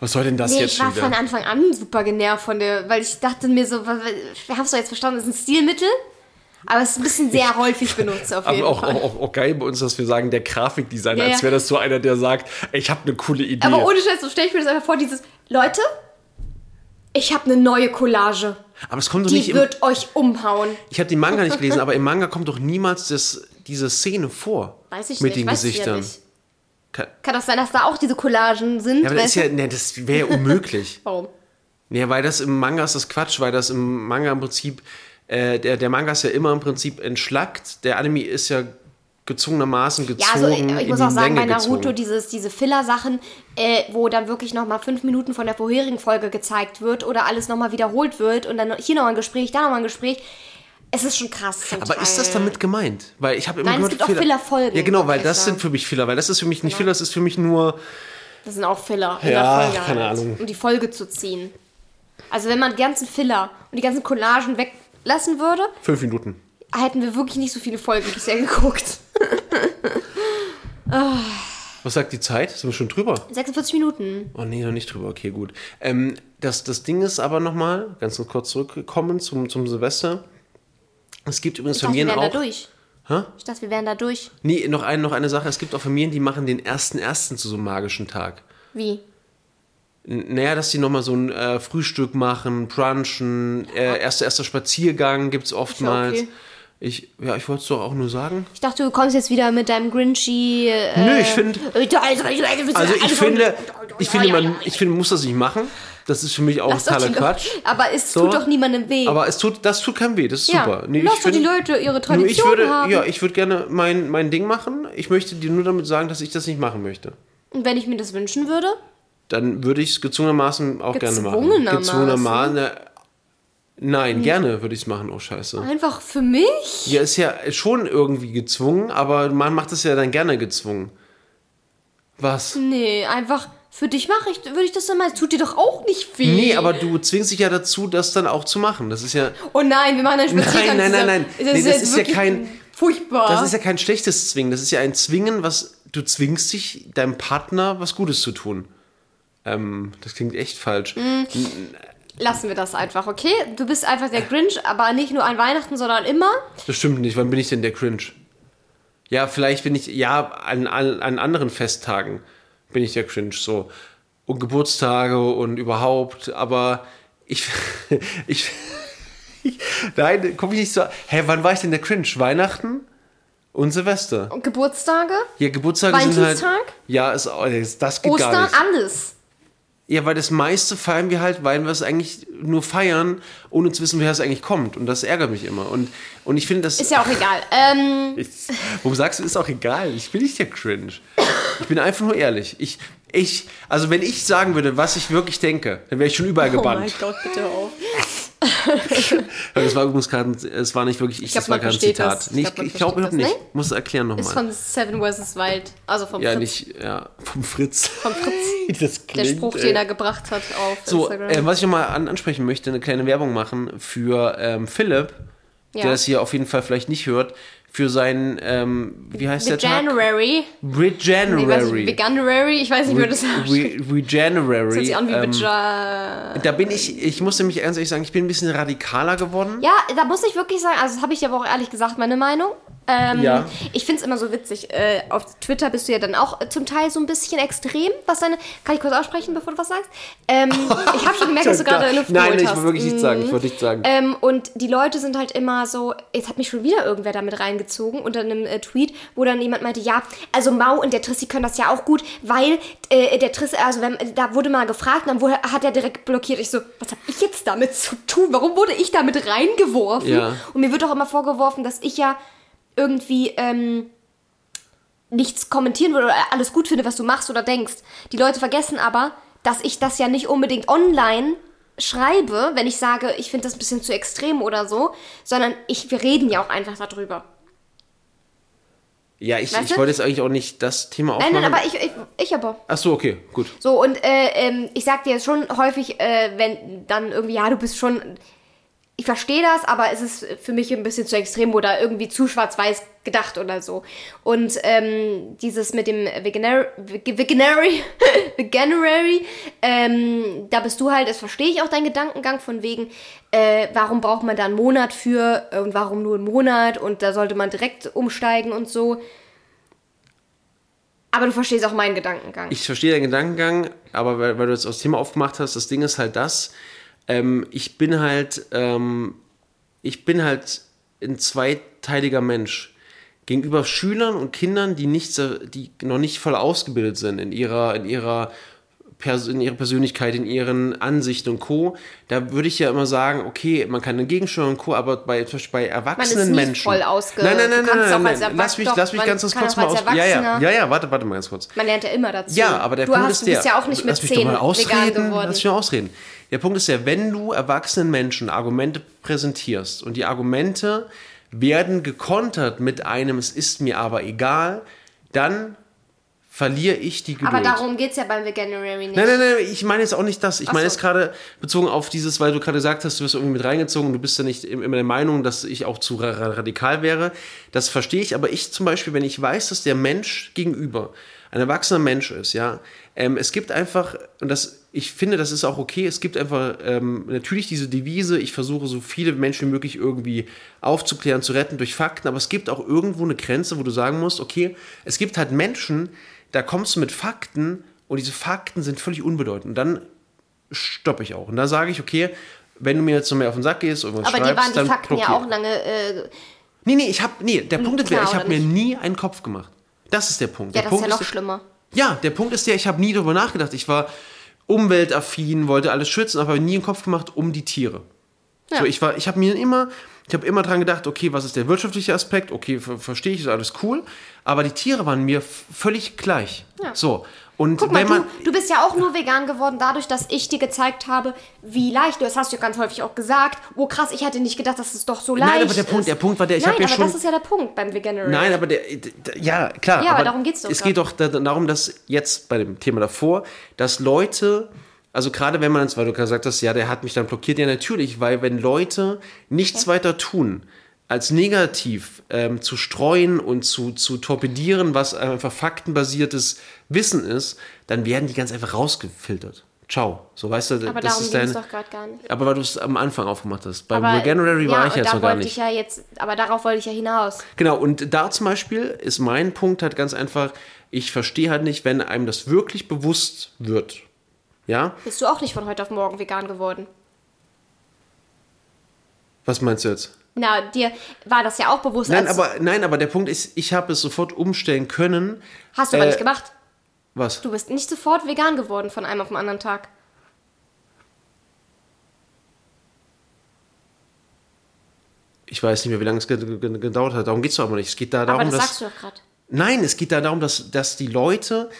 Was soll denn das Nee, jetzt ich war wieder? von Anfang an super genervt von der, weil ich dachte mir so, haben es doch jetzt verstanden, es ist ein Stilmittel, aber es ist ein bisschen sehr häufig benutzt auf jeden aber auch, Fall. auch, auch, geil bei uns, dass wir sagen, der Grafikdesigner, Ja, als wäre das so einer, der sagt, ich habe eine coole Idee. Aber ohne Scheiß, so stelle ich mir das einfach vor, dieses, Leute, ich habe eine neue Collage. aber es kommt doch Die nicht im, wird euch umhauen. Ich habe den Manga nicht gelesen, aber im Manga kommt doch niemals das, diese Szene vor. Weiß ich mit nicht, den weiß ich ja Gesichtern. nicht. Ka- Kann doch sein, dass da auch diese Collagen sind. Ja, aber das, ja, nee, das wäre ja unmöglich. Warum? ja, weil das im Manga ist das Quatsch, weil das im Manga im Prinzip, äh, der, der Manga ist ja immer im Prinzip entschlackt. Der Anime ist ja gezwungenermaßen gezogen. Ja, also ich, muss auch sagen, Länge bei Naruto, gezogen. dieses, diese Filler-Sachen, äh, wo dann wirklich nochmal fünf Minuten von der vorherigen Folge gezeigt wird oder alles nochmal wiederholt wird und dann hier nochmal ein Gespräch, da nochmal ein Gespräch. Es ist schon krass. Aber Teil. ist das damit gemeint? Weil ich habe immer Nein, es gehört, gibt auch Filler-Folgen, Ja, genau, weil das sind für mich Filler, weil das ist für mich nicht Filler, das ist für mich nur Das sind auch Filler in Ja, keine halt, Ahnung. Um die Folge zu ziehen. Also wenn man die ganzen Filler und die ganzen Collagen weglassen würde, fünf Minuten. hätten wir wirklich nicht so viele Folgen bisher geguckt. Was sagt die Zeit? Sind wir schon drüber? 46 Minuten. Oh nee, noch nicht drüber. Okay, gut. Ähm, das, das Ding ist aber nochmal, ganz kurz zurückgekommen zum, zum Silvester. Es gibt übrigens Ich dachte, wir Familien auch. da durch. Hä? Ich dachte, wir wären da durch. Nee, noch, ein, noch eine Sache. Es gibt auch Familien, die machen den ersten ersten zu so einem magischen Tag. Wie? N- Naja, dass die nochmal so ein äh, Frühstück machen, brunchen, äh, erster, erster Spaziergang gibt es oftmals. okay. Ich, ja, ich wollte es doch auch nur sagen. Ich dachte, du kommst jetzt wieder mit deinem Grinchy. Äh, Nö, ich finde, also ich finde, ich finde, man, ich finde, man muss das nicht machen. Das ist für mich auch Lass totaler Quatsch. Leute- Aber es So. tut doch niemandem weh. Aber es tut, das tut keinem weh, das ist ja. super. Nee, Lass doch die Leute ihre Tradition ich würde, haben. ja, ich würde gerne mein, mein Ding machen. Ich möchte dir nur damit sagen, dass ich das nicht machen möchte. Und wenn ich mir das wünschen würde? Dann würde ich es gezwungenermaßen auch gerne machen. Gezwungenermaßen? Äh, Nein, gerne würde ich es machen. Oh, scheiße. Einfach für mich? Ja, ist ja schon irgendwie gezwungen, aber man macht es ja dann gerne gezwungen. Was? Nee, einfach für dich mache ich, würde ich das dann mal. Es tut dir doch auch nicht weh. Nee, aber du zwingst dich ja dazu, das dann auch zu machen. Das ist ja, Oh nein, wir machen einen Spaziergang Nein, nein, nein, nein. Nee, das jetzt ist ja kein- Furchtbar. das ist ja kein schlechtes Zwingen. Das ist ja ein Zwingen, was du zwingst dich, deinem Partner was Gutes zu tun. Ähm, das klingt echt falsch. Mhm. Lassen wir das einfach, okay? Du bist einfach der Grinch, aber nicht nur an Weihnachten, sondern immer. Das stimmt nicht. Wann bin ich denn der Cringe? Ja, vielleicht bin ich, ja, an, an, an anderen Festtagen bin ich der Cringe, so. Und Geburtstage und überhaupt, aber ich, ich, ich nein, guck ich nicht so, hä, wann war ich denn der Cringe? Weihnachten und Silvester. Und Geburtstage, Ja, Geburtstage sind halt, ja, ist, das geht gar Ostern, nicht. alles. Ja, weil das meiste feiern wir halt, weil wir es eigentlich nur feiern, ohne zu wissen, wer es eigentlich kommt. Und das ärgert mich immer. Und, und ich finde das. Ist ja auch egal. Ähm, Ich, warum sagst du, ist auch egal? Ich bin nicht der Cringe. Ich bin einfach nur ehrlich. Ich, ich, also wenn ich sagen würde, was ich wirklich denke, dann wäre ich schon überall oh mein gebannt. Gott, bitte auf. das war übrigens gerade, es war nicht wirklich ich, glaub, das war man gerade ein versteht Zitat. das. Ich Nee, glaub, ich ich glaube versteht nicht. ne? Muss es erklären Ist nochmal. von Seven vs. Wild. Also vom Ja, Fritz. nicht, ja, vom Fritz. Vom Fritz. Der Spruch, ey. den er gebracht hat auf So, Instagram. äh, was ich nochmal an, ansprechen möchte, eine kleine Werbung machen für ähm, Philipp, Ja. der das hier auf jeden Fall vielleicht nicht hört, für seinen, ähm, wie heißt der Tag? January. Regenerary. Weiß ich, weiß nicht, wie das. Re Regenerary. Das hört sich an wie ähm, da bin ich, ich muss nämlich ganz ehrlich sagen, ich bin ein bisschen radikaler geworden. Ja, da muss ich wirklich sagen, also das habe ich aber auch ehrlich gesagt meine Meinung. Ähm, Ja. Ich finde es immer so witzig. Äh, auf Twitter bist du ja dann auch zum Teil so ein bisschen extrem, was deine. Kann ich kurz aussprechen, bevor du was sagst? Ähm, ich habe schon gemerkt, dass du gerade eine Luft Nein, geholt ich will wirklich nichts sagen. Ich wollte nichts sagen. Ähm, und die Leute sind halt immer so, jetzt hat mich schon wieder irgendwer damit reingezogen unter einem äh, Tweet, wo dann jemand meinte, ja, also Mau und der Trissi können das ja auch gut, weil äh, der Trissi, also wenn, da wurde mal gefragt, dann wurde, hat er direkt blockiert. Ich so, was habe ich jetzt damit zu tun? Warum wurde ich damit reingeworfen? Ja. Und mir wird auch immer vorgeworfen, dass ich ja irgendwie ähm, nichts kommentieren würde oder alles gut finde, was du machst oder denkst. Die Leute vergessen aber, dass ich das ja nicht unbedingt online schreibe, wenn ich sage, ich finde das ein bisschen zu extrem oder so, sondern ich, wir reden ja auch einfach darüber. Ja, ich, Weißt ich wollte jetzt eigentlich auch nicht das Thema Nein, aufmachen. nein, aber ich, ich, ich aber. Ach so, okay, gut. So, und äh, ähm, ich sag dir jetzt schon häufig, äh, wenn dann irgendwie, ja, du bist schon. Ich verstehe das, aber es ist für mich ein bisschen zu extrem oder irgendwie zu schwarz-weiß gedacht oder so. Und ähm, dieses mit dem Veganar Veganary, Veganary, ähm, da bist du halt, das verstehe ich auch deinen Gedankengang von wegen, äh, warum braucht man da einen Monat für und warum nur einen Monat und da sollte man direkt umsteigen und so. Aber du verstehst auch meinen Gedankengang. Ich verstehe deinen Gedankengang, aber weil, weil du jetzt das Thema aufgemacht hast, das Ding ist halt das, ähm, ich bin halt, ähm, ich bin halt ein zweiteiliger Mensch. Gegenüber Schülern und Kindern, die, nicht, die noch nicht voll ausgebildet sind in ihrer, in ihrer in ihrer Persönlichkeit, in ihren Ansichten und Co., da würde ich ja immer sagen, okay, man kann dagegen steuern und Co., aber bei, zum Beispiel bei erwachsenen nie Menschen. voll ausge- Nein, nein, nein, nein, nein, nein. Lass mich, Erwach- lass mich doch, ganz man kurz mal aus. Ja, ja, ja, ja, warte, warte mal ganz kurz. Man lernt ja immer dazu. Ja, aber der du Punkt hast, ist der. Du bist ja auch nicht mit lass mich doch 10 mal ausreden. geworden. Lass mich mal ausreden. Der Punkt ist ja, wenn du erwachsenen Menschen Argumente präsentierst und die Argumente werden gekontert mit einem Es ist mir aber egal, dann verliere ich die Geduld. aber darum geht es ja beim Veganuary nicht. Nein, nein, nein, ich meine jetzt auch nicht das. Ich meine so. jetzt gerade bezogen auf dieses, weil du gerade gesagt hast, du wirst irgendwie mit reingezogen und du bist ja nicht immer der Meinung, dass ich auch zu ra- radikal wäre. Das verstehe ich, aber ich zum Beispiel, wenn ich weiß, dass der Mensch gegenüber ein erwachsener Mensch ist, ja, ähm, es gibt einfach, und das, ich finde, das ist auch okay, es gibt einfach ähm, natürlich diese Devise, ich versuche so viele Menschen wie möglich irgendwie aufzuklären, zu retten durch Fakten, aber es gibt auch irgendwo eine Grenze, wo du sagen musst, okay, es gibt halt Menschen, da kommst du mit Fakten und diese Fakten sind völlig unbedeutend. Und dann stoppe ich auch. Und da sage ich, okay, wenn du mir jetzt noch mehr auf den Sack gehst, irgendwas aber die schreibst, waren die dann Fakten ja blockier. auch lange. Äh, Nee, nee, ich habe nee, der Punkt ist, klar, ich habe mir nie einen Kopf gemacht. Das ist der Punkt. ja, der das ist Punkt ja noch der- schlimmer. Ja, der Punkt ist der, ich habe nie darüber nachgedacht. Ich war umweltaffin, wollte alles schützen, aber nie einen Kopf gemacht um die Tiere. Ja. So, ich war, ich habe mir immer, ich habe immer dran gedacht, okay, was ist der wirtschaftliche Aspekt? Okay, ver verstehe ich, ist alles cool. Aber die Tiere waren mir völlig gleich. Ja. So. Und Guck mal, du, du bist ja auch nur vegan geworden dadurch, dass ich dir gezeigt habe, wie leicht. du Das hast du ja ganz häufig auch gesagt. Oh krass, ich hatte nicht gedacht, dass es doch so leicht Nein, aber der ist. Punkt- der Punkt war der, ich Nein, hab ja aber schon- das ist ja der Punkt beim Veganuary. Nein, aber der, ja, klar. Ja, aber darum geht's doch Es grad. geht doch da- darum, dass jetzt bei dem Thema davor, dass Leute, also gerade wenn man weil du gesagt hast, ja, der hat mich dann blockiert, ja, natürlich, weil wenn Leute nichts weiter tun, als negativ ähm, zu streuen und zu, zu torpedieren, was einfach faktenbasiertes Wissen ist, dann werden die ganz einfach rausgefiltert. Ciao. So weißt du, aber das darum ist dein. es doch gerade gar nicht. Aber weil du es am Anfang aufgemacht hast. Beim Aber, Veganuary war ja, ich jetzt da noch gar nicht. Ich ja jetzt, aber darauf wollte ich ja hinaus. Genau, und da zum Beispiel ist mein Punkt halt ganz einfach, ich verstehe halt nicht, wenn einem das wirklich bewusst wird. Ja? Bist du auch nicht von heute auf morgen vegan geworden? Was meinst du jetzt? Na, dir war das ja auch bewusst. Nein, aber, nein, aber der Punkt ist, ich habe es sofort umstellen können. hast du aber äh, nicht gemacht. Was? Du bist nicht sofort vegan geworden von einem auf den anderen Tag. Ich weiß nicht mehr, wie lange es ge- ge- gedauert hat. Darum geht es doch aber nicht. Es geht da darum, aber das dass. sagst du doch gerade. Nein, es geht da darum, dass, dass die Leute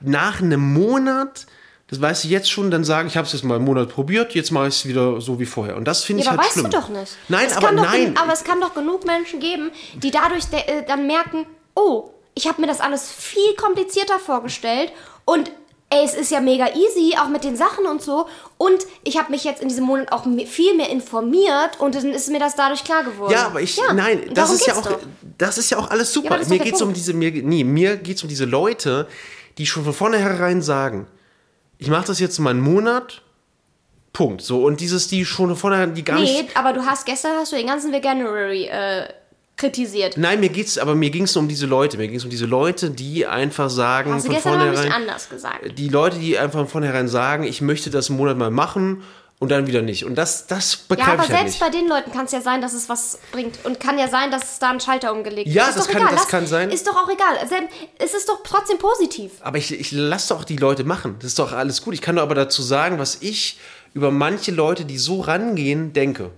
nach einem Monat das weißt du jetzt schon, dann sagen, ich habe es jetzt mal einen Monat probiert, jetzt mache ich es wieder so wie vorher. Und das finde Ja, ich aber halt weißt schlimm. du doch nicht. Nein, es aber kann doch nein. gen- aber es kann doch genug Menschen geben, die dadurch de- äh, dann merken, oh, ich habe mir das alles viel komplizierter vorgestellt und ey, es ist ja mega easy, auch mit den Sachen und so. Und ich habe mich jetzt in diesem Monat auch viel mehr informiert und dann ist mir das dadurch klar geworden. Ja, aber ich, Ja, nein, das ist ja auch, doch. das ist ja auch alles super. ist mir der geht's um diese, mir, nee, mir geht's um diese Leute, die schon von vornherein sagen, ich mache das jetzt mal einen Monat, Punkt. So, und dieses, die schon von vornherein, die gar Nee, nicht. aber du hast gestern hast du den ganzen Veganuary äh, kritisiert. Nein, mir geht's, aber mir ging's nur um diese Leute. Mir ging's um diese Leute, die einfach sagen, Hast du von gestern noch nicht anders gesagt. Die Leute, die einfach von vornherein sagen, ich möchte das einen Monat mal machen und dann wieder nicht. Und das, das Ja, begreife aber ich halt selbst nicht. bei den Leuten kann es ja sein, dass es was bringt. Und kann ja sein, dass es da einen Schalter umgelegt Ja, wird. Ist das kann- egal. das Lass- kann sein. Ist doch auch egal. Es ist doch trotzdem positiv. Aber ich, ich lasse doch die Leute machen. Das ist doch alles gut. Ich kann doch aber dazu sagen, was ich über manche Leute, die so rangehen, denke.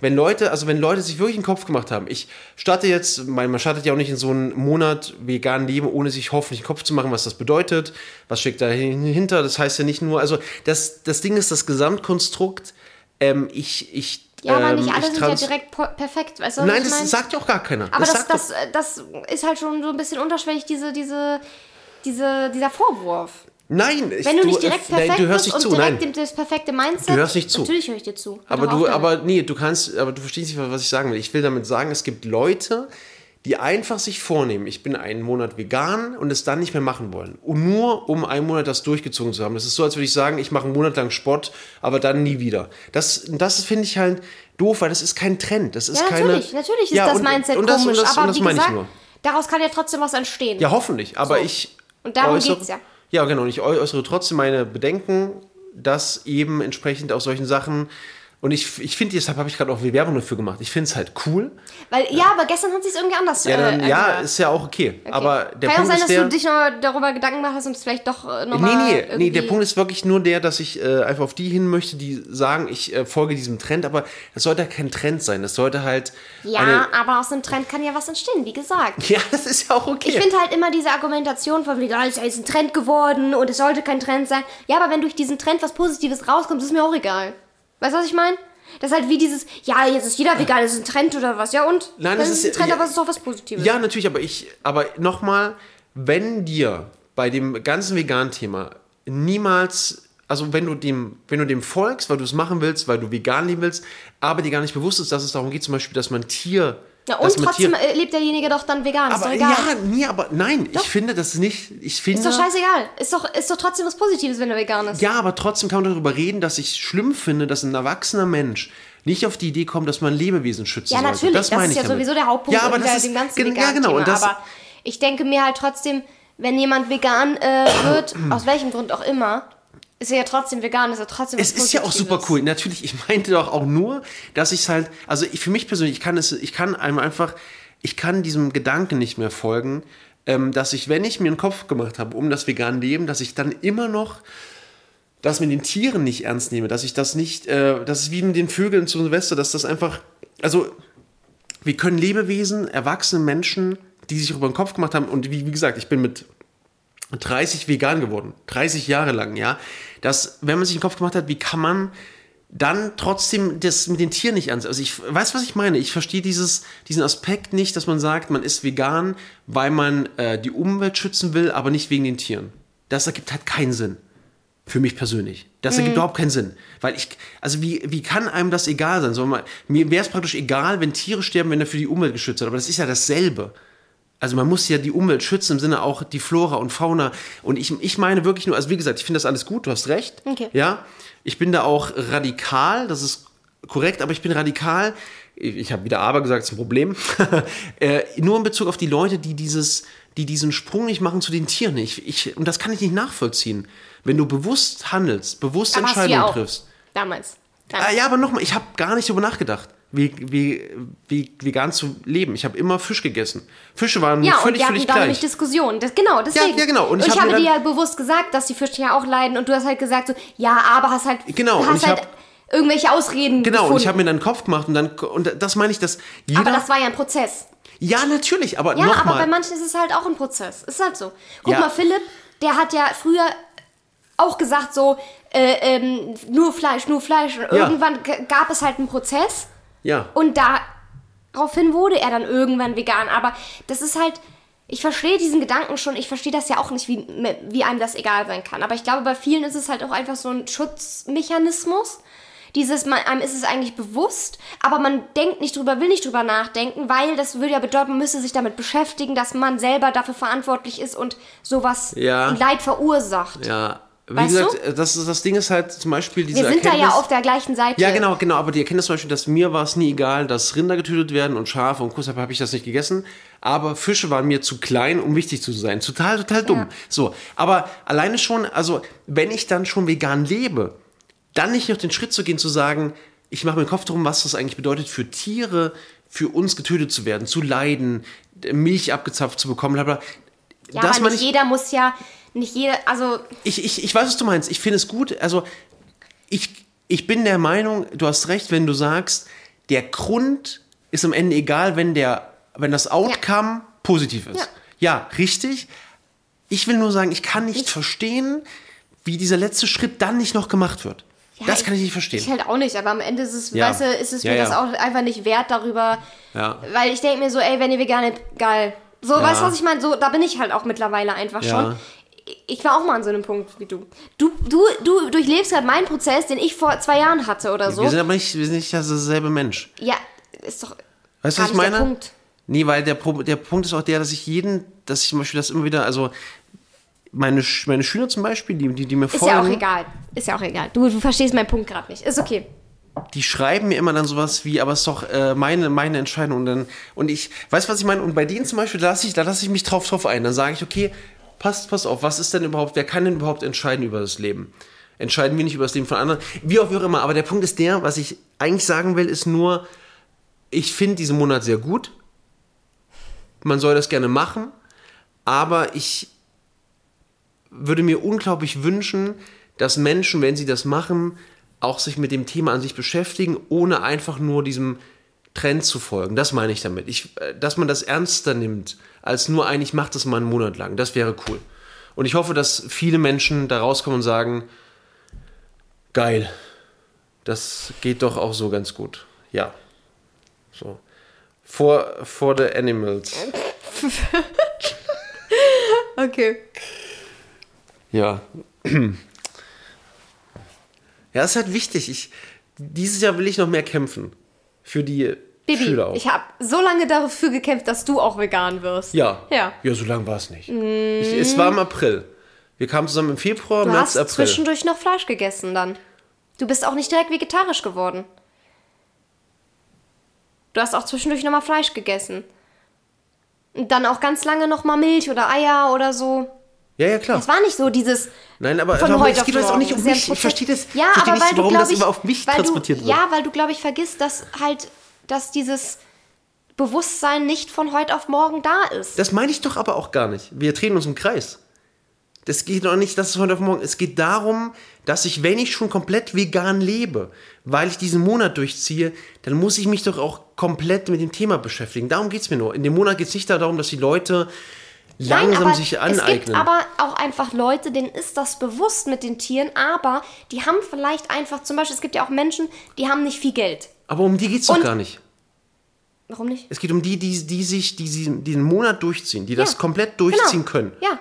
Wenn Leute, also wenn Leute sich wirklich einen Kopf gemacht haben, ich starte jetzt, mein, man startet ja auch nicht in so einen Monat vegan leben, ohne sich hoffentlich einen Kopf zu machen, was das bedeutet, was steckt dahinter. Das heißt ja nicht nur, also das, das Ding ist das Gesamtkonstrukt. Ähm, ich, ich, Ja, aber ähm, nicht alle ich sind ja direkt perfekt. Weißt du, was Nein, das mein? sagt ja auch gar keiner. Aber das, doch- das, äh, das ist halt schon so ein bisschen unterschwellig, diese, diese, diese, dieser Vorwurf. Nein, ich, Wenn du nicht direkt nein, perfekt du hörst nicht und zu, nein. direkt dem- das perfekte Mindset. Du hörst nicht zu. Natürlich höre ich dir zu. Aber du, aber nee, du kannst, aber du verstehst nicht, was ich sagen will. Ich will damit sagen, es gibt Leute, die einfach sich vornehmen, ich bin einen Monat vegan und es dann nicht mehr machen wollen. Und nur um einen Monat das durchgezogen zu haben. Das ist so, als würde ich sagen, ich mache einen Monat lang Sport, aber dann nie wieder. Das, das finde ich halt doof, weil das ist kein Trend. Das ist Ja, keine. natürlich, natürlich ist Ja, das und- Mindset und das, komisch. Und das, aber und das wie meine gesagt, ich nur. daraus kann ja trotzdem was entstehen. Ja, hoffentlich. Aber So. ich. Und darum äußere- geht's ja. Ja, genau. Und ich äußere trotzdem meine Bedenken, dass eben entsprechend aus solchen Sachen. Und ich, ich finde, deshalb habe ich gerade auch Werbung dafür gemacht. Ich finde es halt cool. Weil, ja, aber gestern hat sich irgendwie anders Ja, dann, äh, ja, ist ja auch okay. Aber der Kann Punkt ja auch sein, ist dass der. du dich noch darüber Gedanken gemacht hast und es vielleicht doch äh, Nee, nochmal. nee, nee, irgendwie- der Punkt ist wirklich nur der, dass ich äh, einfach auf die hin möchte, die sagen, ich äh, folge diesem Trend, aber das sollte ja kein Trend sein. Das sollte halt. Ja, eine, aber aus einem Trend kann ja was entstehen, wie gesagt. ja, das ist ja auch okay. Ich finde halt immer diese Argumentation von, wegen, ah, ist ja jetzt ein Trend geworden und es sollte kein Trend sein. Ja, aber wenn durch diesen Trend was Positives rauskommt, ist mir auch egal. Weißt du, was ich meine? Das ist halt wie dieses, ja, jetzt ist jeder vegan, das ist ein Trend oder was. Ja, und? Nein, das das ist ist- ein Trend, ja- aber es ist doch was Positives. Ja, natürlich, aber ich, aber nochmal, wenn dir bei dem ganzen Vegan-Thema niemals, also wenn du dem, wenn du dem folgst, weil du es machen willst, weil du vegan leben willst, aber dir gar nicht bewusst ist, dass es darum geht, zum Beispiel, dass man Tier. Ja, und trotzdem Tier, äh, lebt derjenige doch dann vegan. Ist aber doch egal. ja, nee, aber nein, ich finde das nicht. Ich finde. Ist doch scheißegal. Ist doch, ist doch trotzdem was Positives, wenn er vegan ist. Ja, aber trotzdem kann man darüber reden, dass ich schlimm finde, dass ein erwachsener Mensch nicht auf die Idee kommt, dass man Lebewesen schützen Ja, sollte. natürlich, das, meine ist ich ja damit. sowieso der Hauptpunkt ja, aber das ist, dem ganzen gen- Ja, genau. Und das, aber ich denke mir halt trotzdem, wenn jemand vegan äh, wird, aus welchem Grund auch immer, ist ja trotzdem vegan, ist er trotzdem es ist ja auch super cool. Natürlich, ich meinte doch auch nur, dass ich es halt, also ich, für mich persönlich, ich kann es, ich kann einem einfach, ich kann diesem Gedanken nicht mehr folgen, ähm, dass ich, wenn ich mir einen Kopf gemacht habe um das vegane Leben, dass ich dann immer noch das mit den Tieren nicht ernst nehme, dass ich das nicht, äh, das ist wie mit den Vögeln zu Silvester, dass das einfach, also wir können Lebewesen, erwachsene Menschen, die sich über den Kopf gemacht haben und wie, wie gesagt, ich bin mit 30 vegan geworden, 30 Jahre lang, ja, dass, wenn man sich den Kopf gemacht hat, wie kann man dann trotzdem das mit den Tieren nicht ernst. Also ich weiß, was ich meine. Ich verstehe dieses, diesen Aspekt nicht, dass man sagt, man ist vegan, weil man äh, die Umwelt schützen will, aber nicht wegen den Tieren. Das ergibt halt keinen Sinn. Für mich persönlich. Das ergibt überhaupt keinen Sinn. Weil ich, also wie, wie kann einem das egal sein? So, mal, mir wäre es praktisch egal, wenn Tiere sterben, wenn er für die Umwelt geschützt wird. Aber das ist ja dasselbe. Also man muss ja die Umwelt schützen im Sinne auch die Flora und Fauna. Und ich, ich meine wirklich nur, also wie gesagt, ich finde das alles gut, du hast recht. Okay. Ja, ich bin da auch radikal, das ist korrekt, aber ich bin radikal. Ich, ich habe wieder aber gesagt, ist ein Problem. äh, nur in Bezug auf die Leute, die dieses, die diesen Sprung nicht machen zu den Tieren. Ich, ich, und das kann ich nicht nachvollziehen. Wenn du bewusst handelst, bewusst Aber Entscheidungen triffst. Damals. Ah, Damals. ja, aber nochmal, ich habe gar nicht darüber nachgedacht, wie, wie, wie vegan zu leben. Ich habe immer Fisch gegessen. Fische waren Ja, und völlig, wir hatten völlig da nämlich gleich. Diskussionen. Das, genau, deswegen. ja, genau. Und Und ich ich, hab habe dir ja bewusst gesagt, dass die Fische ja auch leiden. Und du hast halt gesagt so, ja, aber hast halt, Genau, und hast halt hab- irgendwelche Ausreden Genau, gefunden. und ich habe mir dann einen Kopf gemacht und dann, und das meine ich, dass jeder. aber das war ja ein Prozess. ja, natürlich, aber Ja, aber bei nochmal. manchen ist es halt auch ein Prozess. Ist halt so. Guck Ja. mal, Philipp, der hat ja früher auch gesagt so, äh, ähm, nur Fleisch, nur Fleisch. Und Ja. irgendwann gab es halt einen Prozess Ja. und daraufhin wurde er dann irgendwann vegan. Aber das ist halt, ich verstehe diesen Gedanken schon, ich verstehe das ja auch nicht, wie, wie einem das egal sein kann. Aber ich glaube, bei vielen ist es halt auch einfach so ein Schutzmechanismus. Dieses, man, einem ist es eigentlich bewusst, aber man denkt nicht drüber, will nicht drüber nachdenken, weil das würde ja bedeuten, man müsste sich damit beschäftigen, dass man selber dafür verantwortlich ist und sowas Ja. Leid verursacht. Ja. Wie Weißt gesagt, das, ist- das Ding ist halt zum Beispiel diese Wir sind da Erkenntnis, ja auf der gleichen Seite. Ja, genau, genau. Aber die Erkenntnis zum Beispiel, dass mir war es nie egal, dass Rinder getötet werden und Schafe und deshalb habe ich das nicht gegessen. Aber Fische waren mir zu klein, um wichtig zu sein. Total, total dumm. Ja. So. Aber alleine schon, also, wenn ich dann schon vegan lebe, dann nicht noch den Schritt zu gehen, zu sagen, ich mache mir den Kopf drum, was das eigentlich bedeutet für Tiere, für uns getötet zu werden, zu leiden, Milch abgezapft zu bekommen, bla, bla. Ja, das aber nicht ich, jeder muss ja, nicht jeder, also ich, ich, ich weiß, was du meinst. Ich finde es gut. Also, ich, ich bin der Meinung, du hast recht, wenn du sagst, der Grund ist am Ende egal, wenn, der, wenn das Outcome positiv ist. Ja. richtig. Ich will nur sagen, ich kann nicht verstehen, wie dieser letzte Schritt dann nicht noch gemacht wird. Ja, das kann ich nicht verstehen. Ich halt auch nicht, aber am Ende ist es, Ja. weißt du, ist es Ja, mir ja. das auch einfach nicht wert darüber, Ja. weil ich denke mir so, ey, wenn ihr vegan geil. So, weißt du, was ich meine? So, da bin ich halt auch mittlerweile einfach Ja. schon. Ich war auch mal an so einem Punkt wie du. Du, du, du durchlebst gerade meinen Prozess, den ich vor zwei Jahren hatte oder so. Wir sind aber nicht, wir sind nicht derselbe Mensch. ja, ist doch Weißt du, was ich der meine? Punkt. Nee, weil der, der Punkt ist auch der, dass ich jeden, dass ich zum Beispiel das immer wieder, also meine, meine Schüler zum Beispiel, die, die, die mir Ist folgen, ja auch egal. Ist ja auch egal. Du, du verstehst meinen Punkt gerade nicht. Ist okay. die schreiben mir immer dann sowas wie, aber es ist doch äh, meine, meine Entscheidung. Und dann, und ich, weißt du, was ich meine? Und bei denen zum Beispiel, da lasse ich, da lasse ich mich drauf, drauf ein. Dann sage ich, okay, passt, pass auf, was ist denn überhaupt, wer kann denn überhaupt entscheiden über das Leben? Entscheiden wir nicht über das Leben von anderen? Wie auch, immer. Aber der Punkt ist der, was ich eigentlich sagen will, ist nur, ich finde diesen Monat sehr gut. Man soll das gerne machen. Aber ich würde mir unglaublich wünschen, dass Menschen, wenn sie das machen, auch sich mit dem Thema an sich beschäftigen, ohne einfach nur diesem Trend zu folgen. Das meine ich damit. Ich, äh, dass man das ernster nimmt, als nur ein, ich mache das mal einen Monat lang. Das wäre cool. Und ich hoffe, dass viele Menschen da rauskommen und sagen, geil, das geht doch auch so ganz gut. Ja. So. For, for the animals. Okay. Ja. Ja, ist halt wichtig. Ich, dieses Jahr will ich noch mehr kämpfen. Für die Baby, Schüler auch. ich habe so lange dafür gekämpft, dass du auch vegan wirst. ja. Ja. Ja, so lange war es nicht. Ich, es war im April. Wir kamen zusammen im Februar, Du März, hast April. zwischendurch noch Fleisch gegessen dann. Du bist auch nicht direkt vegetarisch geworden. Du hast auch zwischendurch nochmal Fleisch gegessen. Und dann auch ganz lange nochmal Milch oder Eier oder so. Ja, ja, klar. Es war nicht so dieses Nein, aber von aber heute es geht jetzt auch nicht um mich. Ich verstehe das. Ja, verstehe aber nicht, weil du, warum glaub das ich, immer auf mich transportiert du, wird. Ja, weil du, glaube ich, vergisst, dass halt, dass dieses Bewusstsein nicht von heute auf morgen da ist. Das meine ich doch aber auch gar nicht. Wir drehen uns im Kreis. Das geht doch nicht, dass es heute auf morgen. Es geht darum, dass ich, wenn ich schon komplett vegan lebe, weil ich diesen Monat durchziehe, dann muss ich mich doch auch komplett mit dem Thema beschäftigen. Darum geht es mir nur. In dem Monat geht es nicht darum, dass die Leute langsam aber sich Es aneignen. gibt aber auch einfach Leute, denen ist das bewusst mit den Tieren, aber die haben vielleicht einfach, zum Beispiel, es gibt ja auch Menschen, die haben nicht viel Geld. Aber um die geht es doch gar nicht. Warum nicht? Es geht um die, die, die sich die, die den Monat durchziehen, die das Ja. komplett durchziehen genau. können. Ja.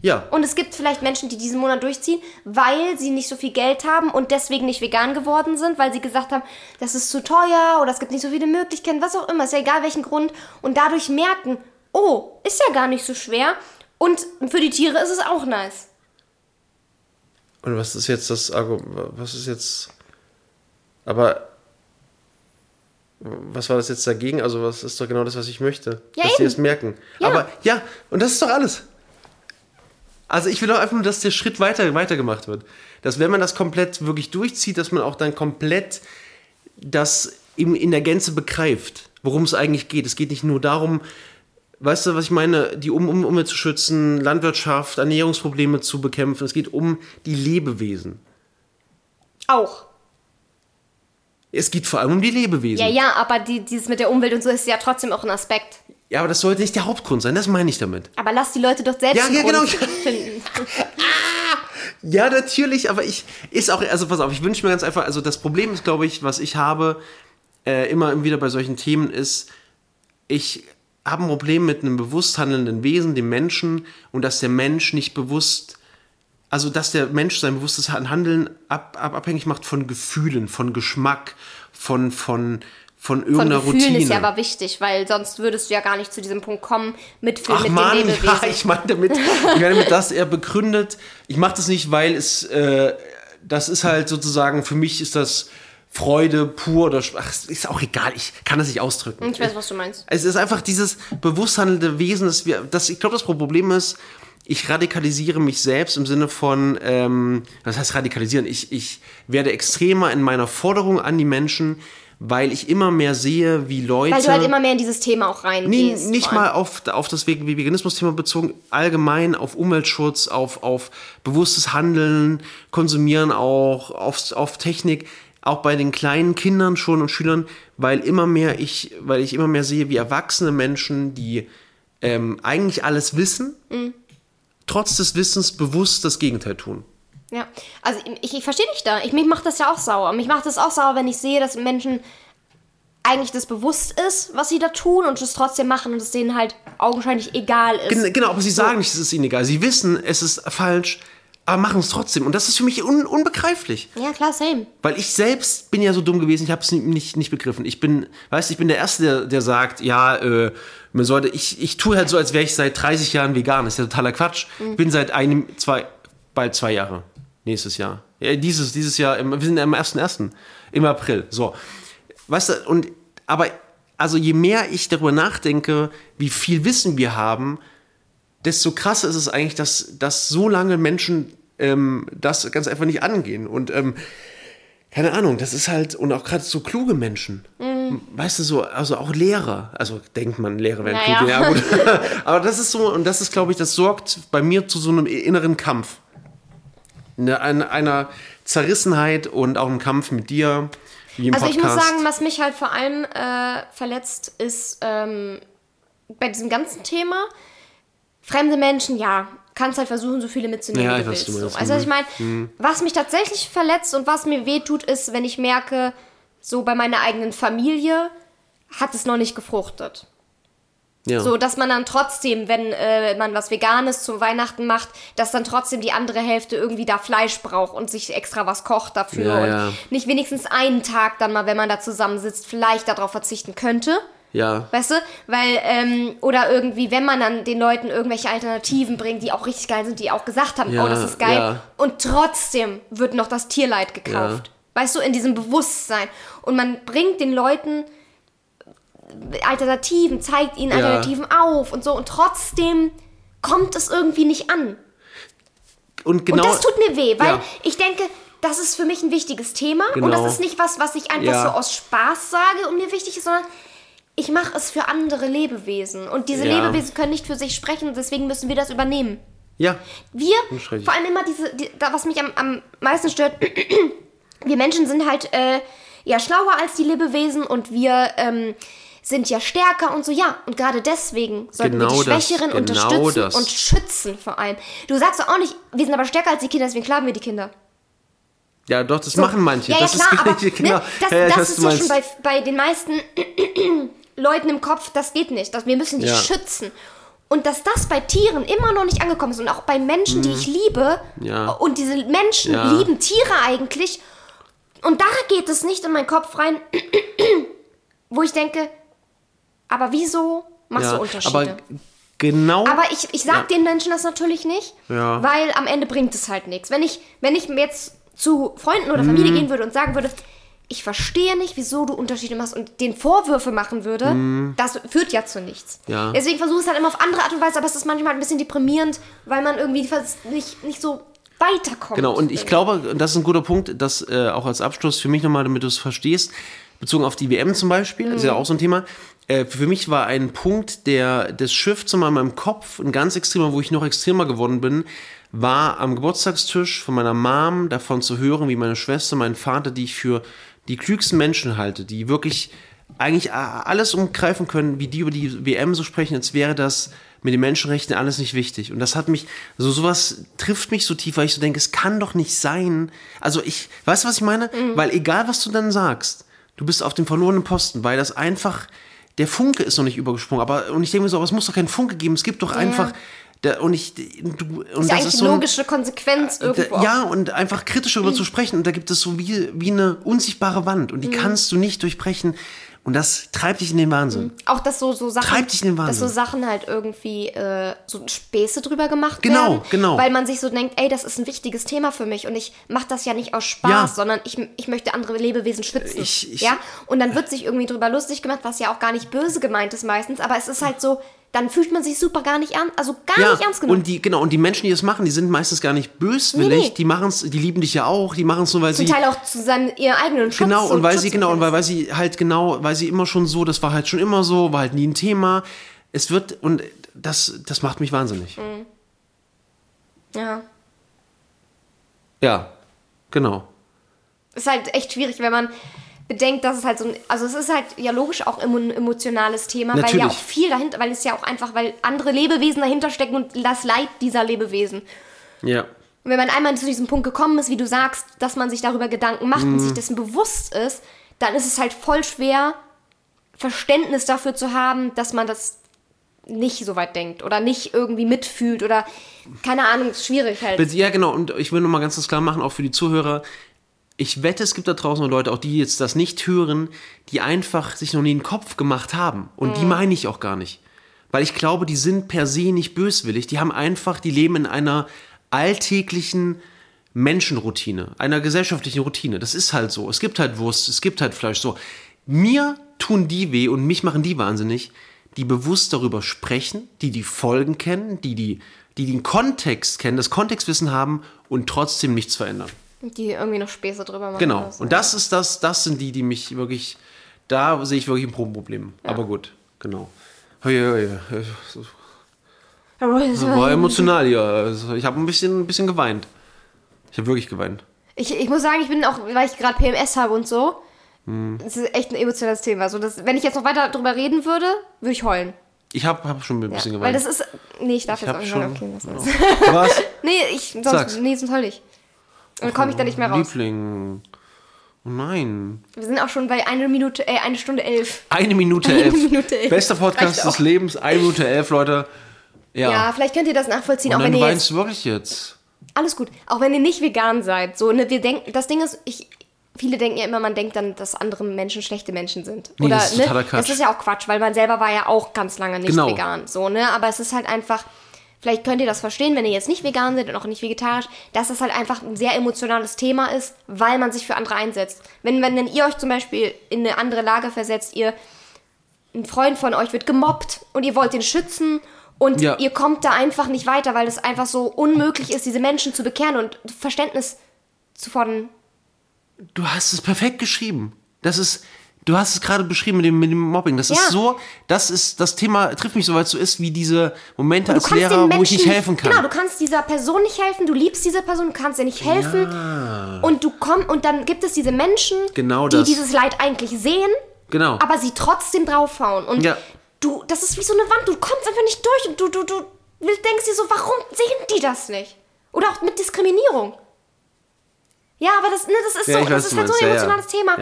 Ja. Und es gibt vielleicht Menschen, die diesen Monat durchziehen, weil sie nicht so viel Geld haben und deswegen nicht vegan geworden sind, weil sie gesagt haben, das ist zu teuer oder es gibt nicht so viele Möglichkeiten, was auch immer, ist ja egal welchen Grund. Und dadurch merken, oh, ist ja gar nicht so schwer. Und für die Tiere ist es auch nice. Und was ist jetzt das Argument? Was ist jetzt. Aber. Was war das jetzt dagegen? Also, was ist doch genau das, was ich möchte? Ja, dass die eben. es merken. Ja. Aber ja, und das ist doch alles. Also, ich will doch einfach nur, dass der Schritt weiter, weiter gemacht wird. Dass, wenn man das komplett wirklich durchzieht, dass man auch dann komplett das in, in der Gänze begreift, worum es eigentlich geht. Es geht nicht nur darum, weißt du, was ich meine, die um, um, Umwelt zu schützen, Landwirtschaft, Ernährungsprobleme zu bekämpfen. Es geht um die Lebewesen. Auch. Es geht vor allem um die Lebewesen. Ja, ja, aber die, dieses mit der Umwelt und so ist ja trotzdem auch ein Aspekt. Ja, aber das sollte nicht der Hauptgrund sein, das meine ich damit. Aber lass die Leute doch selbst Ja, ja, genau. finden. Ja, natürlich, aber ich ist auch, also pass auf, ich wünsche mir ganz einfach, also das Problem ist, glaube ich, was ich habe, äh, immer wieder bei solchen Themen ist, ich habe ein Problem mit einem bewusst handelnden Wesen, dem Menschen, und dass der Mensch nicht bewusst, also dass der Mensch sein bewusstes Handeln ab, ab, abhängig macht von Gefühlen, von Geschmack, von, von, von irgendeiner Von Gefühlen Routine. ist ja aber wichtig, weil sonst würdest du ja gar nicht zu diesem Punkt kommen mit Film Ach mit Mann, den Lebewesen. ja, ich meine damit, ich meine damit, dass er begründet, ich mache das nicht, weil es, äh, das ist halt sozusagen, für mich ist das Freude pur oder, ach, ist auch egal, ich kann das nicht ausdrücken. ich weiß, was du meinst. Es ist einfach dieses bewusst handelnde Wesen, das wir, das, ich glaube, das Problem ist, ich radikalisiere mich selbst im Sinne von, ähm, was heißt radikalisieren? Ich, ich werde extremer in meiner Forderung an die Menschen, weil ich immer mehr sehe, wie Leute. Weil du halt immer mehr in dieses Thema auch Nee, reingehst. nicht vor allem. mal auf, auf das Ve- Veganismus-Thema bezogen, allgemein auf Umweltschutz, auf, auf bewusstes Handeln, Konsumieren auch, auf, auf Technik, auch bei den kleinen Kindern schon und Schülern, weil immer mehr ich, weil ich immer mehr sehe, wie erwachsene Menschen, die ähm, eigentlich alles wissen, Mhm. Trotz des Wissens bewusst das Gegenteil tun. Ja, also ich, ich verstehe dich da. Ich, mich macht das ja auch sauer. Mich macht das auch sauer, wenn ich sehe, dass Menschen eigentlich das bewusst ist, was sie da tun und es trotzdem machen und es denen halt augenscheinlich egal ist. Gen- Genau, aber sie sagen nicht, es ist ihnen egal. Sie wissen, es ist falsch, aber machen es trotzdem. Und das ist für mich un unbegreiflich. Ja, klar, same. Weil ich selbst bin ja so dumm gewesen, ich habe es nicht, nicht begriffen. Ich bin, weißt du, ich bin der Erste, der, der sagt, ja, äh, man sollte, ich, ich tue halt so, als wäre ich seit 30 Jahren vegan. Das ist ja totaler Quatsch. Ich bin seit einem, zwei, bald zwei Jahre. Nächstes Jahr. Ja, dieses, dieses Jahr, im, wir sind am 1.1. im April. So. Weißt du, und, aber, also je mehr ich darüber nachdenke, wie viel Wissen wir haben, desto krasser ist es eigentlich, dass, dass so lange Menschen ähm, das ganz einfach nicht angehen. Und ähm, keine Ahnung, das ist halt, und auch gerade so kluge Menschen. Weißt du, so, also auch Lehrer, also denkt man, Lehrer werden Naja. ja gut. Aber das ist so, und das ist, glaube ich, das sorgt bei mir zu so einem inneren Kampf. Eine, eine, einer Zerrissenheit und auch einem Kampf mit dir, Also ich Podcast. muss sagen, was mich halt vor allem äh, verletzt, ist ähm, bei diesem ganzen Thema, fremde Menschen, ja, kannst halt versuchen, so viele mitzunehmen, Ja, wie ich du willst. du So. Also ich meine, was mich tatsächlich verletzt und was mir wehtut, ist, wenn ich merke, so bei meiner eigenen Familie hat es noch nicht gefruchtet. ja. So, dass man dann trotzdem, wenn äh, man was Veganes zum Weihnachten macht, dass dann trotzdem die andere Hälfte irgendwie da Fleisch braucht und sich extra was kocht dafür Ja, und ja. nicht wenigstens einen Tag dann mal, wenn man da zusammensitzt, vielleicht darauf verzichten könnte. ja. Weißt du? Weil, ähm, oder irgendwie, wenn man dann den Leuten irgendwelche Alternativen bringt, die auch richtig geil sind, die auch gesagt haben, Ja, oh, das ist geil. ja. Und trotzdem wird noch das Tierleid gekauft. Weißt du, in diesem Bewusstsein. Und man bringt den Leuten Alternativen, zeigt ihnen Ja. Alternativen auf und so. Und trotzdem kommt es irgendwie nicht an. Und genau. und das tut mir weh, weil Ja. ich denke, das ist für mich ein wichtiges Thema. Und Genau. das ist nicht was, was ich einfach Ja. so aus Spaß sage und mir wichtig ist, sondern ich mache es für andere Lebewesen. Und diese Ja. Lebewesen können nicht für sich sprechen und deswegen müssen wir das übernehmen. ja. Wir, vor allem immer diese, die, da, was mich am, am meisten stört, wir Menschen sind halt äh, ja schlauer als die Lebewesen und wir ähm, sind ja stärker und so, ja. Und gerade deswegen sollten wir Genau die das, Schwächeren genau unterstützen das. und schützen vor allem. Du sagst doch auch nicht, wir sind aber stärker als die Kinder, deswegen klagen wir die Kinder. Ja, doch, das machen manche. Ja, das ja, klar, ist aber genau. ne, das, ja, das ist ja schon bei, bei den meisten Leuten im Kopf, das geht nicht. Das, wir müssen die schützen. Und dass das bei Tieren immer noch nicht angekommen ist und auch bei Menschen, die ich liebe, Mhm. Und diese Menschen lieben Tiere eigentlich, und da geht es nicht in meinen Kopf rein, wo ich denke, aber wieso machst ja, du Unterschiede? aber genau. Aber ich, ich sag Ja. den Menschen das natürlich nicht, Ja. weil am Ende bringt es halt nichts. Wenn ich, wenn ich jetzt zu Freunden oder Familie Mhm. gehen würde und sagen würde, ich verstehe nicht, wieso du Unterschiede machst und den Vorwürfe machen würde, das führt ja zu nichts. Deswegen versuche ich es halt immer auf andere Art und Weise, aber es ist manchmal ein bisschen deprimierend, weil man irgendwie nicht, nicht so weiterkommt. Genau, und ich glaube, und das ist ein guter Punkt, das äh, auch als Abschluss für mich nochmal, damit du es verstehst, bezogen auf die WM zum Beispiel, ist Mhm. ja auch so ein Thema. Äh, für mich war ein Punkt, der des Shifts in meinem Kopf, ein ganz extremer, wo ich noch extremer geworden bin, war am Geburtstagstisch von meiner Mom davon zu hören, wie meine Schwester, mein Vater, die ich für die klügsten Menschen halte, die wirklich eigentlich alles umgreifen können, wie die über die WM so sprechen, als wäre das mit den Menschenrechten alles nicht wichtig. Und das hat mich, so sowas trifft mich so tief, weil ich so denke, es kann doch nicht sein. Also ich, weißt du, was ich meine? Mhm. Weil egal, was du dann sagst, du bist auf dem verlorenen Posten, weil das einfach, der Funke ist noch nicht übergesprungen. Aber, und ich denke mir so, aber es muss doch keinen Funke geben. Es gibt doch einfach, der, und ich, du, und ist ja eigentlich so ein- logische Konsequenz irgendwo. da, ja, und einfach kritisch darüber zu sprechen. Und da gibt es so wie, wie eine unsichtbare Wand. Und die Mhm. kannst du nicht durchbrechen. Und das treibt dich in den Wahnsinn. Auch dass so, so Sachen, Treibt dich in den dass so Wahnsinn. Sachen halt irgendwie äh, so Späße drüber gemacht Genau, werden. genau. Weil man sich so denkt, ey, das ist ein wichtiges Thema für mich und ich mache das ja nicht aus Spaß, Ja. sondern ich, ich möchte andere Lebewesen schützen. Ich- ich- ja? Und dann wird sich irgendwie drüber lustig gemacht, was ja auch gar nicht böse gemeint ist meistens, aber es ist halt so, dann fühlt man sich super gar nicht ernst, also gar Ja, nicht ernst genommen. und die, genau, und die Menschen, die das machen, die sind meistens gar nicht böswillig. Nee, nee. Die machen's, die lieben dich ja auch, die machen es nur, weil Zum sie. Teil auch zu seinem ihren eigenen Schutz. Genau, und weil sie, Schutz- genau, und weil, weil sie halt genau, weil sie immer schon so, das war halt schon immer so, war halt nie ein Thema. Es wird, und das, das macht mich wahnsinnig. Mhm. Ja. Ja, genau. ist halt echt schwierig, wenn man bedenkt, dass es halt so ein, also es ist halt ja logisch auch immer ein emotionales Thema, weil ja Natürlich. auch viel dahinter, weil es ja auch einfach, weil andere Lebewesen dahinter stecken und das Leid dieser Lebewesen. Ja. Und wenn man einmal zu diesem Punkt gekommen ist, wie du sagst, dass man sich darüber Gedanken macht und Mhm. sich dessen bewusst ist, dann ist es halt voll schwer, Verständnis dafür zu haben, dass man das nicht so weit denkt oder nicht irgendwie mitfühlt oder keine Ahnung, ist schwierig halt. Ja, genau. Und ich will noch mal ganz klar machen, auch für die Zuhörer. Ich wette, es gibt da draußen noch Leute, auch die jetzt das nicht hören, die einfach sich noch nie einen Kopf gemacht haben. Und Mhm. die meine ich auch gar nicht. Weil ich glaube, die sind per se nicht böswillig. Die haben einfach, die leben in einer alltäglichen Menschenroutine, einer gesellschaftlichen Routine. Das ist halt so. Es gibt halt Wurst, es gibt halt Fleisch. So. Mir tun die weh und mich machen die wahnsinnig, die bewusst darüber sprechen, die die Folgen kennen, die, die, die den Kontext kennen, das Kontextwissen haben und trotzdem nichts verändern. Die irgendwie noch Späße drüber machen. Genau. so. Und das ist das, das sind die, die mich wirklich, da sehe ich wirklich ein Problem. Aber gut, genau. Das war emotional hier. Also Ich habe ein bisschen, ein bisschen geweint. Ich habe wirklich geweint. Ich, ich muss sagen, ich bin auch, weil ich gerade PMS habe und so, Hm. das ist echt ein emotionales Thema. Also das, wenn ich jetzt noch weiter drüber reden würde, würde ich heulen. Ich habe hab schon ein bisschen Ja, weil geweint. das ist. Nee, ich darf ich jetzt auch nicht okay, Ja. das. Was? Nee, ich, sonst, Sag's. nee, sonst heul ich. Und dann komme ich da nicht mehr raus. Liebling. Oh nein. Wir sind auch schon bei einer Minute, äh, eine Stunde elf. Eine Minute Eine elf. Minute elf. Bester Podcast des. Lebens. Eine Minute elf, Leute. Ja. Ja, vielleicht könnt ihr das nachvollziehen, Und auch dann wenn ihr jetzt. weinst du wirklich jetzt. Alles gut. Auch wenn ihr nicht vegan seid. So, ne, wir denken, das Ding ist, ich, viele denken ja immer, man denkt dann, dass andere Menschen schlechte Menschen sind. Nee, Oder, das ist ne? Quatsch. Das ist ja auch Quatsch, weil man selber war ja auch ganz lange nicht Genau. vegan. So, ne? Aber es ist halt einfach, vielleicht könnt ihr das verstehen, wenn ihr jetzt nicht vegan seid und auch nicht vegetarisch, dass das halt einfach ein sehr emotionales Thema ist, weil man sich für andere einsetzt. Wenn, wenn, wenn ihr euch zum Beispiel in eine andere Lage versetzt, ihr ein Freund von euch wird gemobbt und ihr wollt ihn schützen und Ja. ihr kommt da einfach nicht weiter, weil es einfach so unmöglich ist, diese Menschen zu bekehren und Verständnis zu fordern. Du hast es perfekt geschrieben. Das ist, du hast es gerade beschrieben mit dem, mit dem Mobbing. Das Ja. ist so, das ist, das Thema trifft mich so, weil es so ist wie diese Momente als Lehrer, Menschen, wo ich nicht helfen kann. Genau, du kannst dieser Person nicht helfen, du liebst diese Person, du kannst ihr nicht helfen. Und du kommst und dann gibt es diese Menschen, Genau die dieses Leid eigentlich sehen, genau. aber sie trotzdem draufhauen. Und Ja. du, das ist wie so eine Wand, du kommst einfach nicht durch und du, du, du denkst dir so, warum sehen die das nicht? Oder auch mit Diskriminierung. Ja, aber das, ne, das ist, Ja, so, das ist halt so ein emotionales Thema.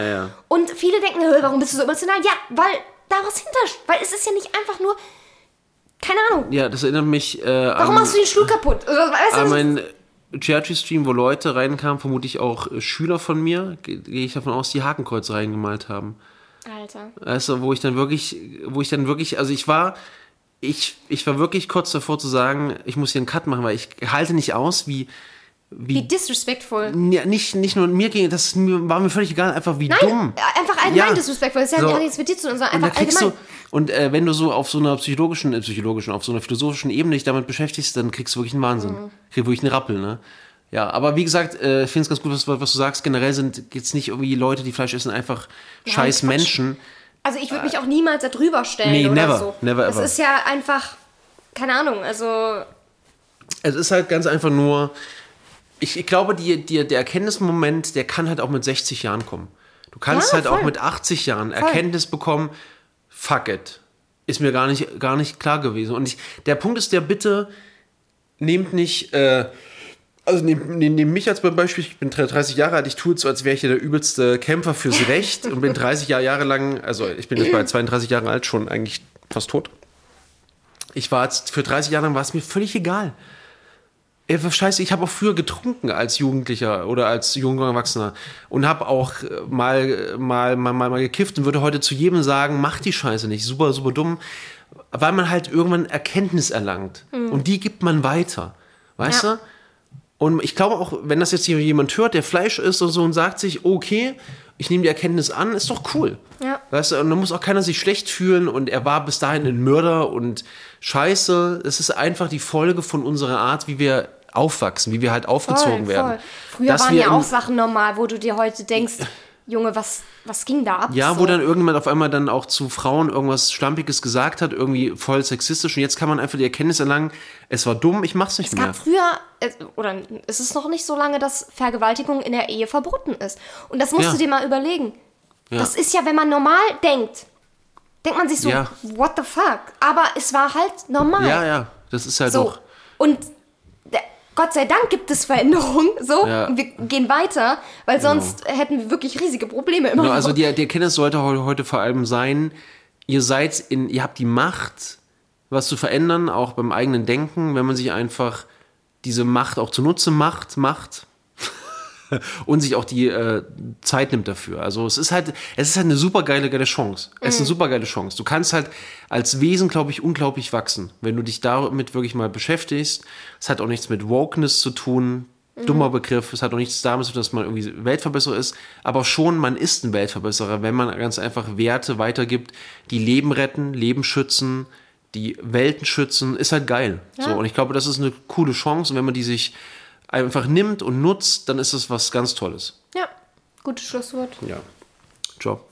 Und viele denken, "Hö, warum bist du so emotional? Ja, weil da was hinter, weil es ist ja nicht einfach nur, keine Ahnung, ja, das erinnert mich äh, warum an, machst du den Stuhl kaputt? Oder, weißt an meinen Geometry-Stream, wo Leute reinkamen, vermutlich auch Schüler von mir, ge- gehe ich davon aus, die Hakenkreuze reingemalt haben. Alter. Also, wo ich dann wirklich, wo ich dann wirklich, also ich war, ich, ich war wirklich kurz davor zu sagen, ich muss hier einen Cut machen, weil ich halte nicht aus, wie, Wie disrespectful. Ja, nicht, nicht nur mir ging, das war mir völlig egal, einfach wie Nein, dumm. äh, einfach allgemein Ja. disrespectful. Das ja So. hat nichts mit dir zu tun, sondern Und, einfach du, allgemein. und äh, wenn du so auf so einer psychologischen, äh, psychologischen, auf so einer philosophischen Ebene dich damit beschäftigst, dann kriegst du wirklich einen Wahnsinn. Mhm. Kriegst wirklich einen Rappel, ne? Ja, aber wie gesagt, äh, ich finde es ganz gut, was, was du sagst. Generell sind jetzt nicht irgendwie Leute, die Fleisch essen, einfach scheiß Quatsch. Menschen. Also ich würde mich auch niemals da drüber stellen Nee, oder never, so. never ever. ist ja einfach, keine Ahnung, also Es ist halt ganz einfach nur, ich, ich glaube, die, die, der Erkenntnismoment, der kann halt auch mit 60 Jahren kommen. Du kannst Ja, halt auch voll. mit 80 Jahren Erkenntnis bekommen, fuck it. Ist mir gar nicht, gar nicht klar gewesen. Und ich, der Punkt ist der, bitte nehmt nicht, äh, also nehmt, nehmt nehmt mich als Beispiel, ich bin 30 Jahre alt, ich tue es so, als wäre ich hier der übelste Kämpfer fürs Recht und bin 30 Jahre, Jahre lang, also ich bin jetzt bei 32 Jahren alt, schon eigentlich fast tot. Ich war jetzt, für 30 Jahre lang war es mir völlig egal. Ey, Scheiße, ich habe auch früher getrunken als Jugendlicher oder als junger Erwachsener und habe auch äh, mal, mal, mal, mal, mal gekifft und würde heute zu jedem sagen, mach die Scheiße nicht, super, super dumm, weil man halt irgendwann Erkenntnis erlangt und die gibt man weiter, weißt Ja. du? Und ich glaube auch, wenn das jetzt hier jemand hört, der Fleisch isst und so und sagt sich, okay, ich nehme die Erkenntnis an, ist doch cool. Ja. Weißt du, und da muss auch keiner sich schlecht fühlen und er war bis dahin ein Mörder und Scheiße. Es ist einfach die Folge von unserer Art, wie wir aufwachsen, wie wir halt aufgezogen werden. Früher Dass waren ja auch Sachen normal, wo du dir heute denkst, Junge, was, was ging da ab? Ja, so. wo dann irgendjemand auf einmal dann auch zu Frauen irgendwas Stampiges gesagt hat, irgendwie voll sexistisch. Und jetzt kann man einfach die Erkenntnis erlangen, es war dumm, ich mach's nicht Es mehr. gab früher, oder es ist noch nicht so lange, dass Vergewaltigung in der Ehe verboten ist. Und das musst Ja. du dir mal überlegen. Ja. Das ist ja, wenn man normal denkt, denkt man sich so, Ja. what the fuck? Aber es war halt normal. Ja, ja, das ist halt So. doch. Und Gott sei Dank gibt es Veränderungen. So, Ja. und wir gehen weiter, weil sonst hätten wir wirklich riesige Probleme immer. Genau, also die, die Erkenntnis sollte heu- heute vor allem sein, ihr seid in, ihr habt die Macht, was zu verändern, auch beim eigenen Denken, wenn man sich einfach diese Macht auch zunutze macht, macht und sich auch die äh, Zeit nimmt dafür. Also es ist halt, es ist halt eine super geile, geile Chance. Es ist eine super geile Chance. Du kannst halt als Wesen, glaube ich, unglaublich wachsen, wenn du dich damit wirklich mal beschäftigst. Es hat auch nichts mit Wokeness zu tun. Dummer Begriff. Es hat auch nichts damit zu tun, dass man irgendwie Weltverbesserer ist. Aber schon, man ist ein Weltverbesserer, wenn man ganz einfach Werte weitergibt, die Leben retten, Leben schützen, die Welten schützen. Ist halt geil. So, und ich glaube, das ist eine coole Chance. Und wenn man die sich einfach nimmt und nutzt, dann ist es was ganz Tolles. ja, gutes Schlusswort. Ja. Job.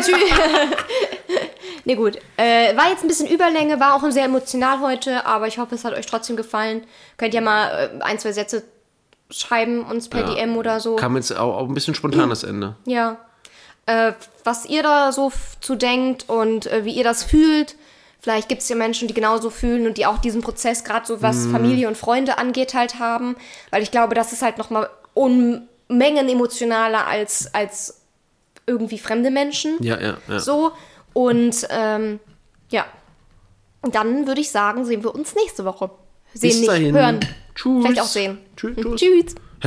Tschüss. nee, gut. Äh, war jetzt ein bisschen Überlänge, war auch sehr emotional heute, aber ich hoffe, es hat euch trotzdem gefallen. Könnt ihr mal äh, ein, zwei Sätze schreiben, uns per Ja. DM oder so. Kam jetzt auch, auch ein bisschen spontan das Ende. Ja. Äh, was ihr da so zu denkt und äh, wie ihr das fühlt. Vielleicht gibt es ja Menschen, die genauso fühlen und die auch diesen Prozess, gerade so was Mhm. Familie und Freunde angeht, halt haben. Weil ich glaube, das ist halt nochmal Unmengen emotionaler als, als irgendwie fremde Menschen. Ja, ja, ja. So. Und ähm, ja. Dann würde ich sagen, sehen wir uns nächste Woche. Sehen Bis nicht, dahin. hören. Tschüss. Vielleicht auch sehen. Tschüss. Tschüss. Tschüss.